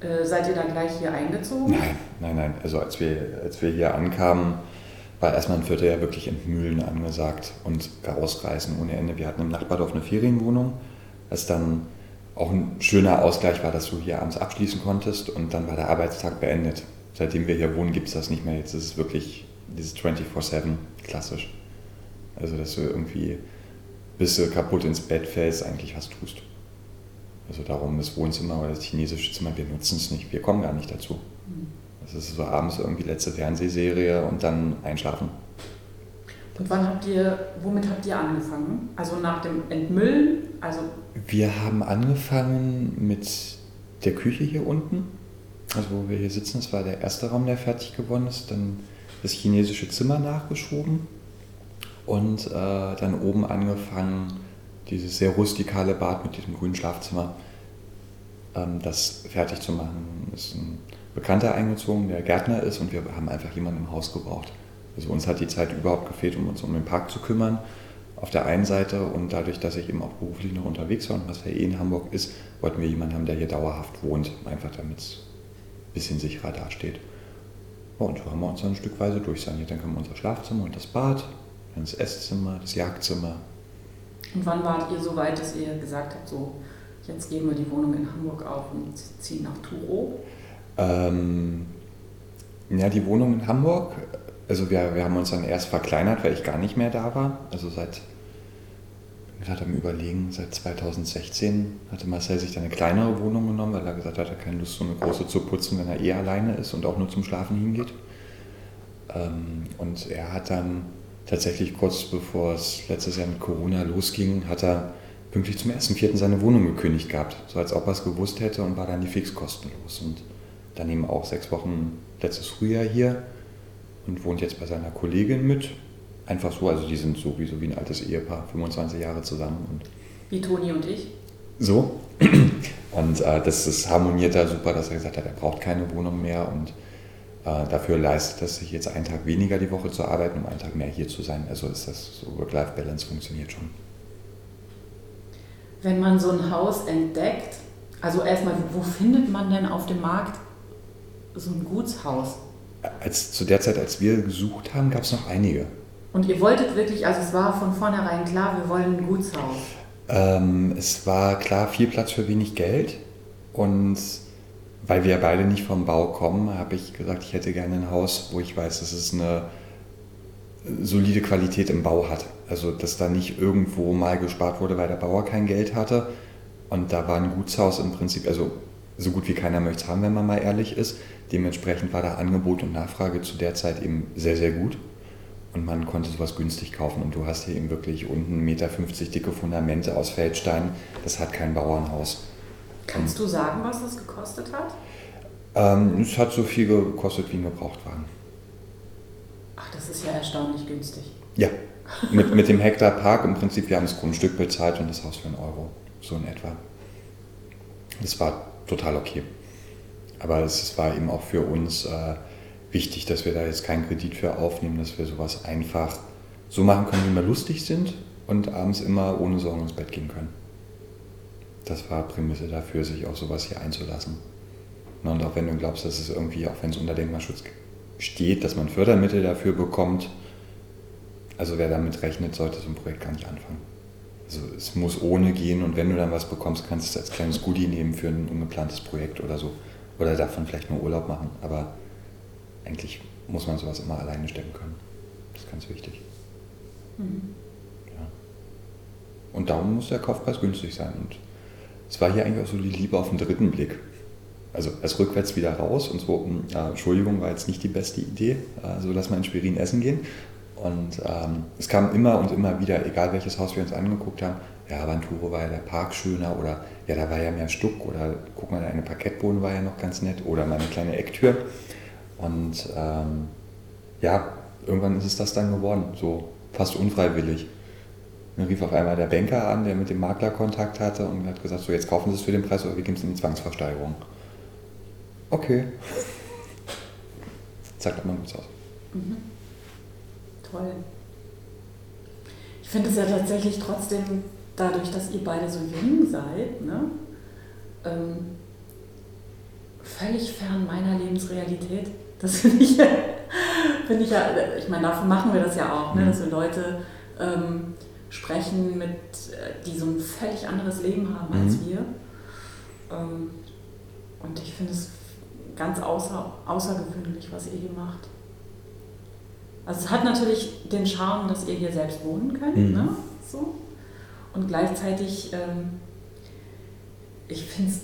äh, seid ihr dann gleich hier eingezogen?
Nein, nein, nein. Also als wir, als wir hier ankamen, war erstmal ein Vierteljahr wirklich entmühlen angesagt und rausreißen ohne Ende. Wir hatten im Nachbardorf eine Ferienwohnung, was dann auch ein schöner Ausgleich war, dass du hier abends abschließen konntest und dann war der Arbeitstag beendet. seitdem wir hier wohnen, gibt es das nicht mehr. Jetzt ist es wirklich dieses 24-7 klassisch. Also, dass du irgendwie, bis du kaputt ins Bett fällst, eigentlich was tust. Also darum das Wohnzimmer oder das chinesische Zimmer, wir nutzen es nicht. Wir kommen gar nicht dazu. Das ist so abends irgendwie letzte Fernsehserie und dann einschlafen.
Und wann habt ihr, womit habt ihr angefangen? Also nach dem Entmüllen? Also
Wir haben angefangen mit der Küche hier unten. Also wo wir hier sitzen, das war der erste Raum, der fertig geworden ist. Dann das chinesische Zimmer nachgeschoben und äh, dann oben angefangen, dieses sehr rustikale Bad mit diesem grünen Schlafzimmer, ähm, das fertig zu machen. Ist ein Bekannter eingezogen, der Gärtner ist und wir haben einfach jemanden im Haus gebraucht. Also uns hat die Zeit überhaupt gefehlt, um uns um den Park zu kümmern. Auf der einen Seite und dadurch, dass ich eben auch beruflich noch unterwegs war und was ja eh in Hamburg ist, wollten wir jemanden haben, der hier dauerhaft wohnt, einfach damit es ein bisschen sicherer dasteht. Und so haben wir uns dann ein Stückweise durchsaniert. Dann kam unser Schlafzimmer und das Bad, das Esszimmer, das Jagdzimmer.
Und wann wart ihr so weit, dass ihr gesagt habt, so jetzt geben wir die Wohnung in Hamburg auf und ziehen nach Turo?
Ähm, ja, die Wohnung in Hamburg, also wir, wir haben uns dann erst verkleinert, weil ich gar nicht mehr da war. Also seit, ich bin gerade am Überlegen, seit 2016 hatte Marcel sich dann eine kleinere Wohnung genommen, weil er gesagt hat, er hat keine Lust, so eine große zu putzen, wenn er eh alleine ist und auch nur zum Schlafen hingeht. Ähm, und er hat dann tatsächlich kurz bevor es letztes Jahr mit Corona losging, hat er pünktlich zum 1.4. seine Wohnung gekündigt gehabt. So als ob er es gewusst hätte und war dann die Fixkosten los. Und dann eben auch sechs Wochen letztes Frühjahr hier und wohnt jetzt bei seiner Kollegin mit. Einfach so, also die sind sowieso wie ein altes Ehepaar, 25 Jahre zusammen und
Wie Toni und ich?
so. Und äh, das, das harmoniert da super, dass er gesagt hat, er braucht keine Wohnung mehr und dafür leistet es sich jetzt einen Tag weniger die Woche zu arbeiten, um einen Tag mehr hier zu sein. Also ist das so Work-Life-Balance funktioniert schon.
Wenn man so ein Haus entdeckt, also erstmal, wo findet man denn auf dem Markt so ein Gutshaus?
Als, zu der Zeit, als wir gesucht haben, gab es noch einige.
Und ihr wolltet wirklich, also es war von vornherein klar, wir wollen ein Gutshaus.
Ähm, es war klar viel Platz für wenig Geld und weil wir beide nicht vom Bau kommen, habe ich gesagt, ich hätte gerne ein Haus, wo ich weiß, dass es eine solide Qualität im Bau hat. Also dass da nicht irgendwo mal gespart wurde, weil der Bauer kein Geld hatte. Und da war ein Gutshaus im Prinzip, also so gut wie keiner möchte es haben, wenn man mal ehrlich ist. Dementsprechend war da Angebot und Nachfrage zu der Zeit eben sehr, sehr gut. Und man konnte sowas günstig kaufen. Und du hast hier eben wirklich unten 1,50 Meter dicke Fundamente aus Feldstein. Das hat kein Bauernhaus.
Kannst du sagen, was das gekostet hat?
Ähm, es hat so viel gekostet wie ein Gebrauchtwagen.
Ach, das ist ja erstaunlich günstig.
Ja, mit, mit dem Hektar Park im Prinzip, wir haben das Grundstück bezahlt und das Haus für einen Euro, so in etwa. Das war total okay. Aber es, war eben auch für uns äh, wichtig, dass wir da jetzt keinen Kredit für aufnehmen, dass wir sowas einfach so machen können, wie wir lustig sind und abends immer ohne Sorgen ins Bett gehen können. Das war Prämisse dafür, sich auf sowas hier einzulassen. Und auch wenn du glaubst, dass es irgendwie, auch wenn es unter Denkmalschutz steht, dass man Fördermittel dafür bekommt, also wer damit rechnet, sollte so ein Projekt gar nicht anfangen. Also es muss ohne gehen und wenn du dann was bekommst, kannst du es als kleines Goodie nehmen für ein ungeplantes Projekt oder so. Oder davon vielleicht nur Urlaub machen. Aber eigentlich muss man sowas immer alleine stemmen können. Das ist ganz wichtig. Ja. Und darum muss der Kaufpreis günstig sein. Und es war hier eigentlich auch so die Liebe auf den dritten Blick. Also erst rückwärts wieder raus und so, hm, ja, Entschuldigung, war jetzt nicht die beste Idee, äh, so lass mal in Schwerin essen gehen. Und ähm, es kam immer und immer wieder, egal welches Haus wir uns angeguckt haben, ja, aber in Turo war ja der Park schöner oder ja, da war ja mehr Stuck oder guck mal, eine Parkettboden war ja noch ganz nett oder meine kleine Ecktür. Und ähm, ja, irgendwann ist es das dann geworden, so fast unfreiwillig. Dann rief auf einmal der Banker an, der mit dem Makler Kontakt hatte und hat gesagt, so jetzt kaufen Sie es für den Preis oder wir geben es in die Zwangsversteigerung. Okay. Sagt mal gut aus.
Toll. Ich finde es ja tatsächlich trotzdem, dadurch, dass ihr beide so jung seid, ne, ähm, völlig fern meiner Lebensrealität. Das finde ich, finde ich ja, ich meine, dafür machen wir das ja auch, ne, dass wir Leute ähm, sprechen, mit, äh, die so ein völlig anderes Leben haben als
Mhm.
wir. Ähm, und ich finde es ganz außer, außergewöhnlich, was ihr hier macht. Also es hat natürlich den Charme, dass ihr hier selbst wohnen könnt,
Mhm.
ne? so. Und gleichzeitig, ähm, ich finde es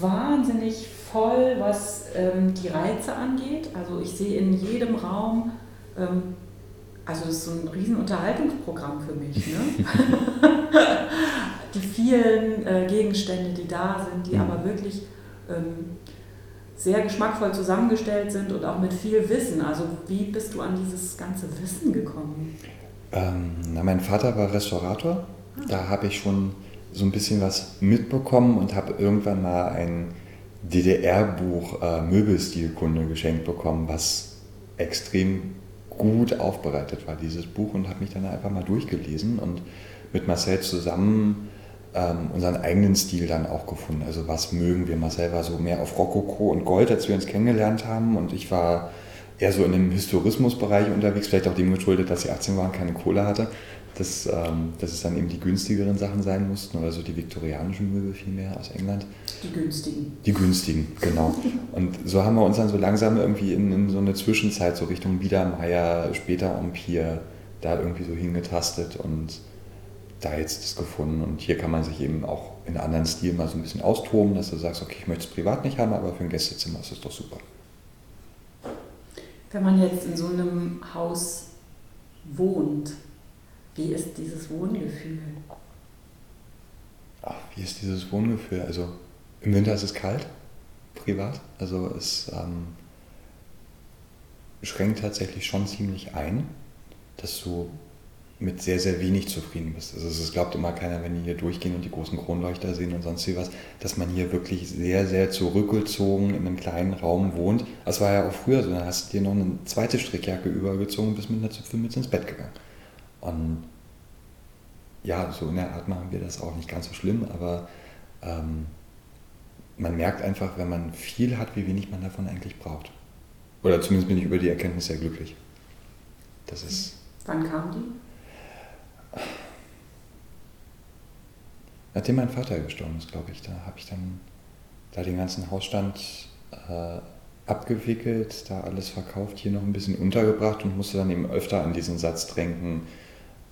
wahnsinnig voll, was ähm, die Reize angeht. Also ich sehe in jedem Raum, ähm, also das ist so ein riesen Unterhaltungsprogramm für mich. Ne? die vielen äh, Gegenstände, die da sind, die
Mhm.
aber wirklich ähm, sehr geschmackvoll zusammengestellt sind und auch mit viel Wissen. Also wie bist du an dieses ganze Wissen gekommen?
Ähm, na, mein Vater war Restaurator. Da habe ich schon so ein bisschen was mitbekommen und habe irgendwann mal ein DDR-Buch äh, Möbelstilkunde geschenkt bekommen, was extrem gut aufbereitet war, dieses Buch, und habe mich dann einfach mal durchgelesen und mit Marcel zusammen ähm, unseren eigenen Stil dann auch gefunden. Also was mögen wir? Marcel war so mehr auf Rokoko und Gold, als wir uns kennengelernt haben und ich war eher so in dem Historismusbereich unterwegs, vielleicht auch dem geschuldet, dass ich 18 war und keine Kohle hatte, dass, ähm, dass es dann eben die günstigeren Sachen sein mussten oder so die viktorianischen Möbel vielmehr aus England.
Die günstigen.
Die günstigen, genau. Und so haben wir uns dann so langsam irgendwie in, in so eine Zwischenzeit, so Richtung Biedermeier, später Empire, da irgendwie so hingetastet und da jetzt das gefunden. Und hier kann man sich eben auch in anderen Stilen mal so ein bisschen austoben, dass du sagst, okay, ich möchte es privat nicht haben, aber für ein Gästezimmer ist es doch super.
Wenn man jetzt in so einem Haus wohnt, wie ist dieses Wohngefühl?
Ach, wie ist dieses Wohngefühl? Also im Winter ist es kalt, privat. Also es ähm, schränkt tatsächlich schon ziemlich ein, dass du mit sehr, sehr wenig zufrieden bist. Also es glaubt immer keiner, wenn die hier durchgehen und die großen Kronleuchter sehen und sonst wie was, dass man hier wirklich sehr, sehr zurückgezogen in einem kleinen Raum wohnt. Das war ja auch früher so, da hast du dir noch eine zweite Strickjacke übergezogen und bist mit einer Zipfelmütze ins Bett gegangen. Und ja, so in der Art machen wir das auch nicht ganz so schlimm, aber ähm, man merkt einfach, wenn man viel hat, wie wenig man davon eigentlich braucht. Oder zumindest bin ich über die Erkenntnis sehr glücklich. Das ist,
Wann kam die?
nachdem mein Vater gestorben ist, glaube ich, da habe ich dann da den ganzen Hausstand äh, abgewickelt, da alles verkauft, hier noch ein bisschen untergebracht und musste dann eben öfter an diesen Satz denken,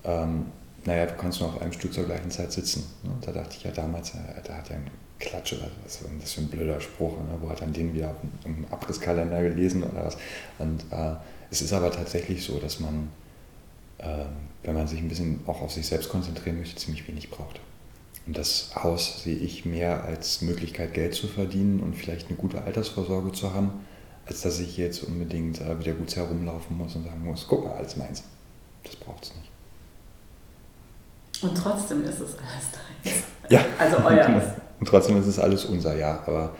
ähm, naja, du kannst nur auf einem Stuhl zur gleichen Zeit sitzen. Ne? Da dachte ich ja damals, da hat er einen Klatsch oder was denn das für ein blöder Spruch, ne? wo hat er den wieder im Abrisskalender gelesen oder was. Und äh, es ist aber tatsächlich so, dass man, äh, wenn man sich ein bisschen auch auf sich selbst konzentrieren möchte, ziemlich wenig braucht. Und das Haus sehe ich mehr als Möglichkeit, Geld zu verdienen und vielleicht eine gute Altersvorsorge zu haben, als dass ich jetzt unbedingt äh, wieder gut herumlaufen muss und sagen muss, guck mal, alles meins. Das braucht es nicht.
Und trotzdem ist es alles deins.
Ja.
Also euer.
Und trotzdem ist es alles unser, ja. Aber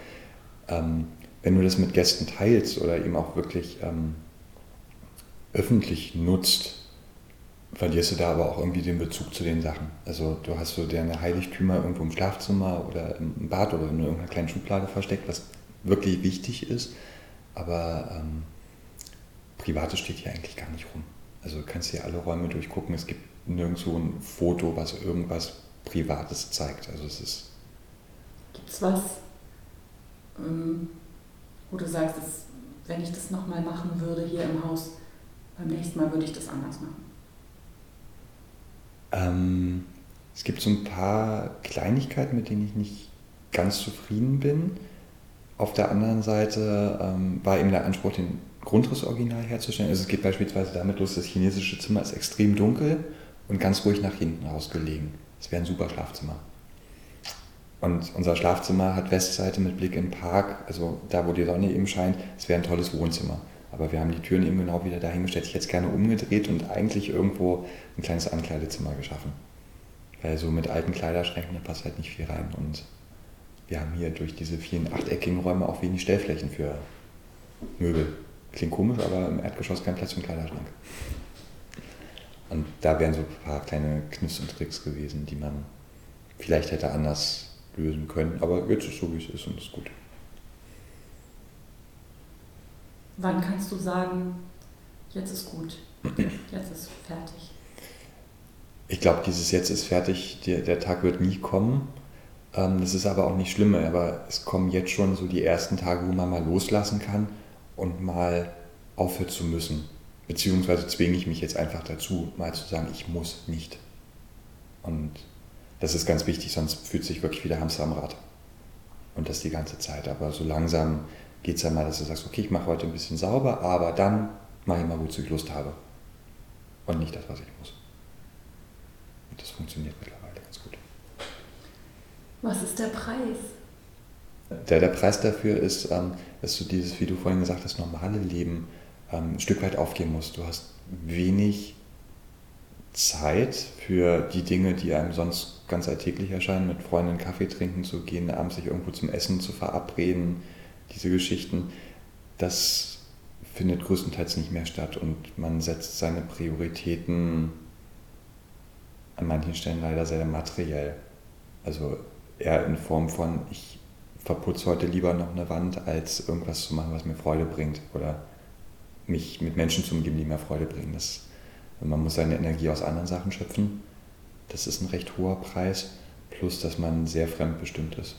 ähm, wenn du das mit Gästen teilst oder eben auch wirklich ähm, öffentlich nutzt, verlierst du da aber auch irgendwie den Bezug zu den Sachen. Also du hast so deine Heiligtümer irgendwo im Schlafzimmer oder im Bad oder in irgendeiner kleinen Schublade versteckt, was wirklich wichtig ist. Aber ähm, Privates steht hier eigentlich gar nicht rum. Also du kannst hier alle Räume durchgucken. Es gibt nirgendwo ein Foto, was irgendwas Privates zeigt. Also es ist
Gibt es was, ähm, wo du sagst, dass, wenn ich das nochmal machen würde hier im Haus, beim nächsten Mal würde ich das anders machen?
Ähm, es gibt so ein paar Kleinigkeiten, mit denen ich nicht ganz zufrieden bin. Auf der anderen Seite ähm, war eben der Anspruch, den Grundriss original herzustellen. Also es geht beispielsweise damit los, das chinesische Zimmer ist extrem dunkel und ganz ruhig nach hinten rausgelegen. Es wäre ein super Schlafzimmer. Und unser Schlafzimmer hat Westseite mit Blick in den Park, also da, wo die Sonne eben scheint. Es wäre ein tolles Wohnzimmer. Aber wir haben die Türen eben genau wieder dahingestellt. Ich hätte es gerne umgedreht und eigentlich irgendwo ein kleines Ankleidezimmer geschaffen. Weil so mit alten Kleiderschränken, da passt halt nicht viel rein. Und wir haben hier durch diese vielen achteckigen Räume auch wenig Stellflächen für Möbel. Klingt komisch, aber im Erdgeschoss kein Platz für einen Kleiderschrank. Und da wären so ein paar kleine Kniffs und Tricks gewesen, die man vielleicht hätte anders lösen können. Aber jetzt ist es so, wie es ist und ist gut.
Wann kannst du sagen, jetzt ist gut, jetzt ist fertig?
Ich glaube, dieses Jetzt ist fertig, der, der Tag wird nie kommen. Ähm, das ist aber auch nicht schlimm, aber es kommen jetzt schon so die ersten Tage, wo man mal loslassen kann und mal aufhört zu müssen. Beziehungsweise zwinge ich mich jetzt einfach dazu, mal zu sagen, ich muss nicht. Und das ist ganz wichtig, sonst fühlt sich wirklich wieder Hamster am Rad. Und das die ganze Zeit. Aber so langsam geht es dann mal, dass du sagst, okay, ich mache heute ein bisschen sauber, aber dann mache ich mal, wozu ich Lust habe. Und nicht das, was ich muss. Und das funktioniert mittlerweile ganz gut.
Was ist der Preis?
Der, der Preis dafür ist, ähm, dass du dieses, wie du vorhin gesagt hast, normale Leben ein Stück weit aufgeben musst. Du hast wenig Zeit für die Dinge, die einem sonst ganz alltäglich erscheinen, mit Freunden Kaffee trinken zu gehen, abends sich irgendwo zum Essen zu verabreden, diese Geschichten, das findet größtenteils nicht mehr statt und man setzt seine Prioritäten an manchen Stellen leider sehr materiell. Also eher in Form von, ich verputze heute lieber noch eine Wand, als irgendwas zu machen, was mir Freude bringt oder mich mit Menschen zu umgeben, die mir Freude bringen. Das, man muss seine Energie aus anderen Sachen schöpfen. Das ist ein recht hoher Preis, plus dass man sehr fremdbestimmt ist.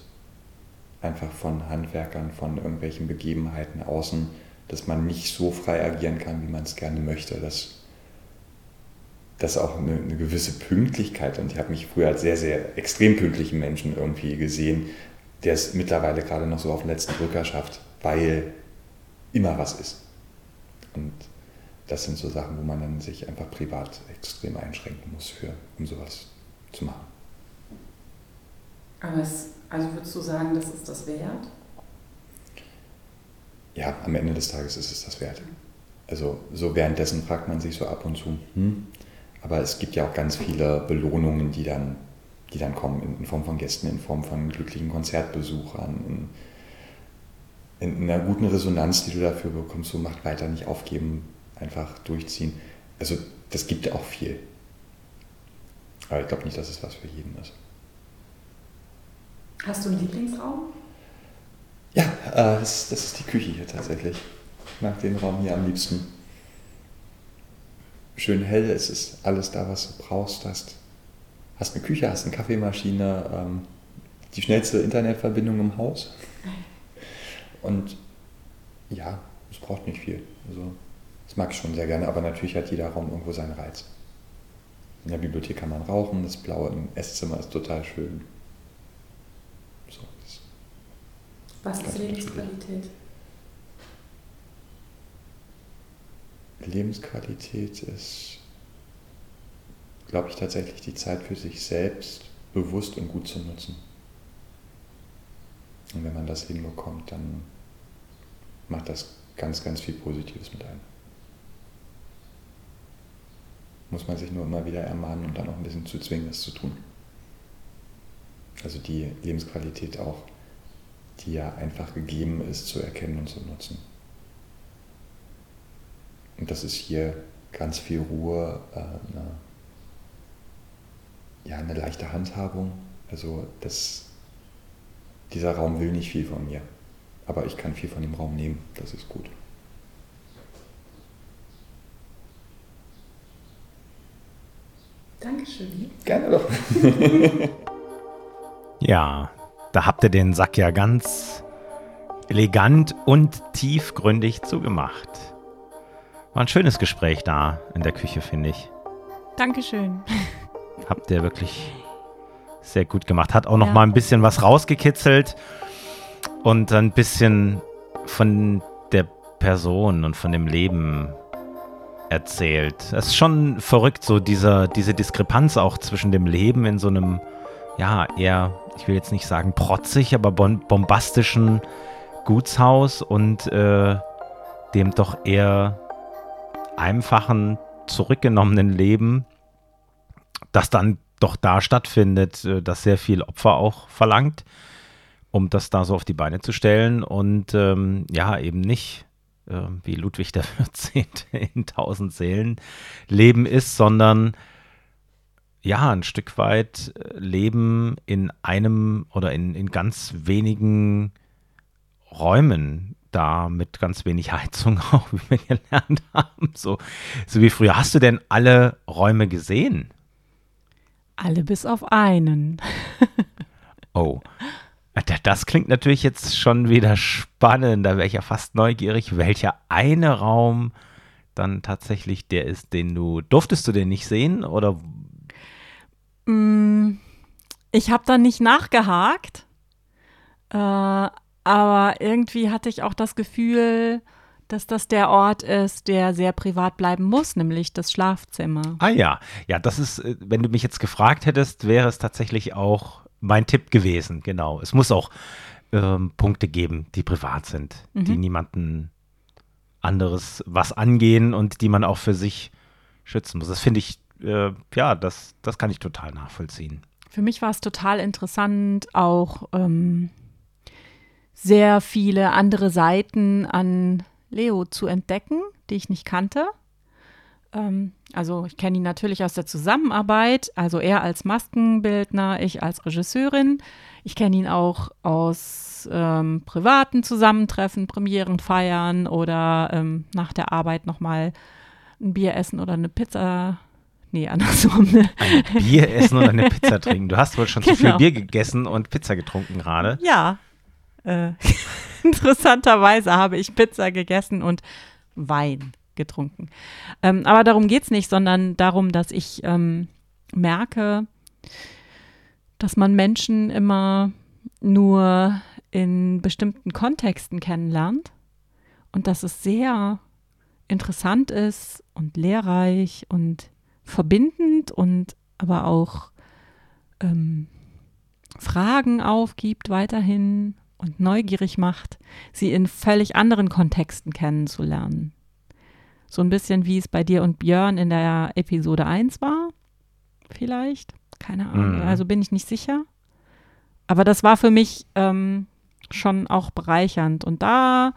Einfach von Handwerkern, von irgendwelchen Begebenheiten außen, dass man nicht so frei agieren kann, wie man es gerne möchte. Dass, dass auch eine, eine gewisse Pünktlichkeit, und ich habe mich früher als sehr, sehr extrem pünktlichen Menschen irgendwie gesehen, der es mittlerweile gerade noch so auf den letzten Drücker schafft, weil immer was ist. Und das sind so Sachen, wo man dann sich einfach privat extrem einschränken muss, für, um sowas zu machen.
Aber es, also würdest du sagen, das ist das wert?
Ja, am Ende des Tages ist es das wert. Also so währenddessen fragt man sich so ab und zu, hm? aber es gibt ja auch ganz viele Belohnungen, die dann, die dann kommen in, Form von Gästen, in Form von glücklichen Konzertbesuchern, in, in einer guten Resonanz, die du dafür bekommst, so macht weiter nicht aufgeben, einfach durchziehen. Also das gibt ja auch viel. Aber ich glaube nicht, dass es was für jeden ist.
Hast du einen Lieblingsraum?
Ja, äh, das, das ist die Küche hier tatsächlich. Ich mag den Raum hier am liebsten. Schön hell, es ist alles da, was du brauchst. Hast, hast eine Küche, hast eine Kaffeemaschine, ähm, die schnellste Internetverbindung im Haus. Und ja, es braucht nicht viel. Also, das mag ich schon sehr gerne, aber natürlich hat jeder Raum irgendwo seinen Reiz. In der Bibliothek kann man rauchen, das Blaue im Esszimmer ist total schön. So,
Was ist Lebensqualität?
Lebensqualität ist, glaube ich, tatsächlich die Zeit für sich selbst bewusst und gut zu nutzen. Und wenn man das hinbekommt, dann macht das ganz, ganz viel Positives mit einem. Muss man sich nur immer wieder ermahnen und dann auch ein bisschen zu zwingen, das zu tun. Also die Lebensqualität auch, die ja einfach gegeben ist, zu erkennen und zu nutzen. Und das ist hier ganz viel Ruhe, äh, eine, ja, eine leichte Handhabung. Also das, dieser Raum will nicht viel von mir, aber ich kann viel von dem Raum nehmen. Das ist gut.
Dankeschön.
Gerne doch.
Ja, da habt ihr den Sack ja ganz elegant und tiefgründig zugemacht. War ein schönes Gespräch da in der Küche, finde ich.
Dankeschön.
Habt ihr wirklich sehr gut gemacht. Hat auch noch
Ja.
mal ein bisschen was rausgekitzelt und ein bisschen von der Person und von dem Leben erzählt. Es ist schon verrückt, so dieser, diese Diskrepanz auch zwischen dem Leben in so einem, ja, eher, ich will jetzt nicht sagen protzig, aber bombastischen Gutshaus und äh, dem doch eher einfachen, zurückgenommenen Leben, das dann doch da stattfindet, äh, das sehr viel Opfer auch verlangt, um das da so auf die Beine zu stellen und ähm, ja, eben nicht äh, wie Ludwig der 14. in tausend Seelen Leben ist, sondern ja, ein Stück weit äh, Leben in einem oder in, in ganz wenigen Räumen da mit ganz wenig Heizung auch, wie wir gelernt haben. So, so wie früher. Hast du denn alle Räume gesehen?
Alle bis auf einen.
Oh. Das klingt natürlich jetzt schon wieder spannend. Da wäre ich ja fast neugierig, welcher eine Raum dann tatsächlich der ist, den du. Durftest du den nicht sehen? Oder?
Mm, ich habe da nicht nachgehakt. Äh, aber irgendwie hatte ich auch das Gefühl, dass das der Ort ist, der sehr privat bleiben muss, nämlich das Schlafzimmer.
Ah ja, ja, das ist, äh, wenn du mich jetzt gefragt hättest, wäre es tatsächlich auch mein Tipp gewesen, genau. Es muss auch ähm, Punkte geben, die privat sind, mhm. die niemanden anderes was angehen und die man auch für sich schützen muss. Das finde ich, äh, ja, das, das kann ich total nachvollziehen.
Für mich war es total interessant, auch ähm, sehr viele andere Seiten an Leo zu entdecken, die ich nicht kannte. Ähm, also ich kenne ihn natürlich aus der Zusammenarbeit, also er als Maskenbildner, ich als Regisseurin. Ich kenne ihn auch aus ähm, privaten Zusammentreffen, Premieren feiern oder ähm, nach der Arbeit nochmal ein Bier essen oder eine Pizza. Nee, andersrum.
Ne? Ein Bier essen oder eine Pizza trinken. Du hast wohl schon genau. zu viel genau. Bier gegessen und Pizza getrunken gerade.
Ja. Äh, interessanterweise habe ich Pizza gegessen und Wein getrunken. Ähm, aber darum geht es nicht, sondern darum, dass ich ähm, merke, dass man Menschen immer nur in bestimmten Kontexten kennenlernt und dass es sehr interessant ist und lehrreich und verbindend und aber auch ähm, Fragen aufgibt weiterhin und neugierig macht, sie in völlig anderen Kontexten kennenzulernen. So ein bisschen wie es bei dir und Björn in der Episode 1 war, vielleicht. Keine Ahnung. Mhm. Also bin ich nicht sicher. Aber das war für mich ähm, schon auch bereichernd. Und da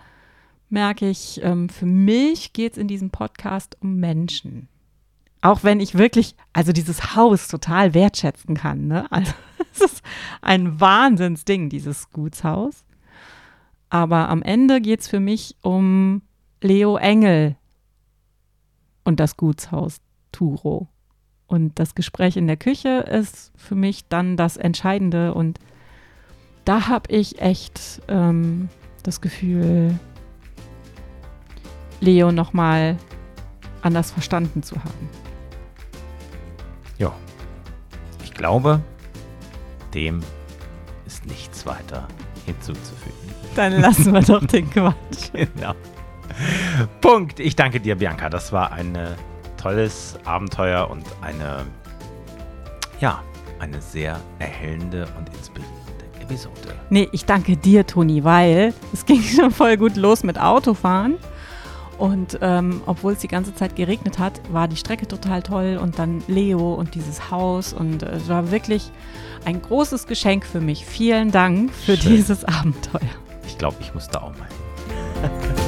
merke ich, ähm, für mich geht es in diesem Podcast um Menschen. Auch wenn ich wirklich, also dieses Haus total wertschätzen kann. Ne? Also es ist ein Wahnsinnsding, dieses Gutshaus. Aber am Ende geht es für mich um Leo Engel und das Gutshaus Turo. Und das Gespräch in der Küche ist für mich dann das Entscheidende. Und da habe ich echt ähm, das Gefühl, Leo nochmal anders verstanden zu haben.
Ja, ich glaube, dem ist nichts weiter hinzuzufügen.
Dann lassen wir doch den Quatsch.
genau. Punkt. Ich danke dir, Bianca. Das war ein tolles Abenteuer und eine, ja, eine sehr erhellende und inspirierende Episode.
Nee, ich danke dir, Toni, weil es ging schon voll gut los mit Autofahren. Und ähm, obwohl es die ganze Zeit geregnet hat, war die Strecke total toll und dann Leo und dieses Haus und äh, es war wirklich ein großes Geschenk für mich. Vielen Dank für Schön. dieses Abenteuer.
Ich glaube, ich muss da auch mal hin.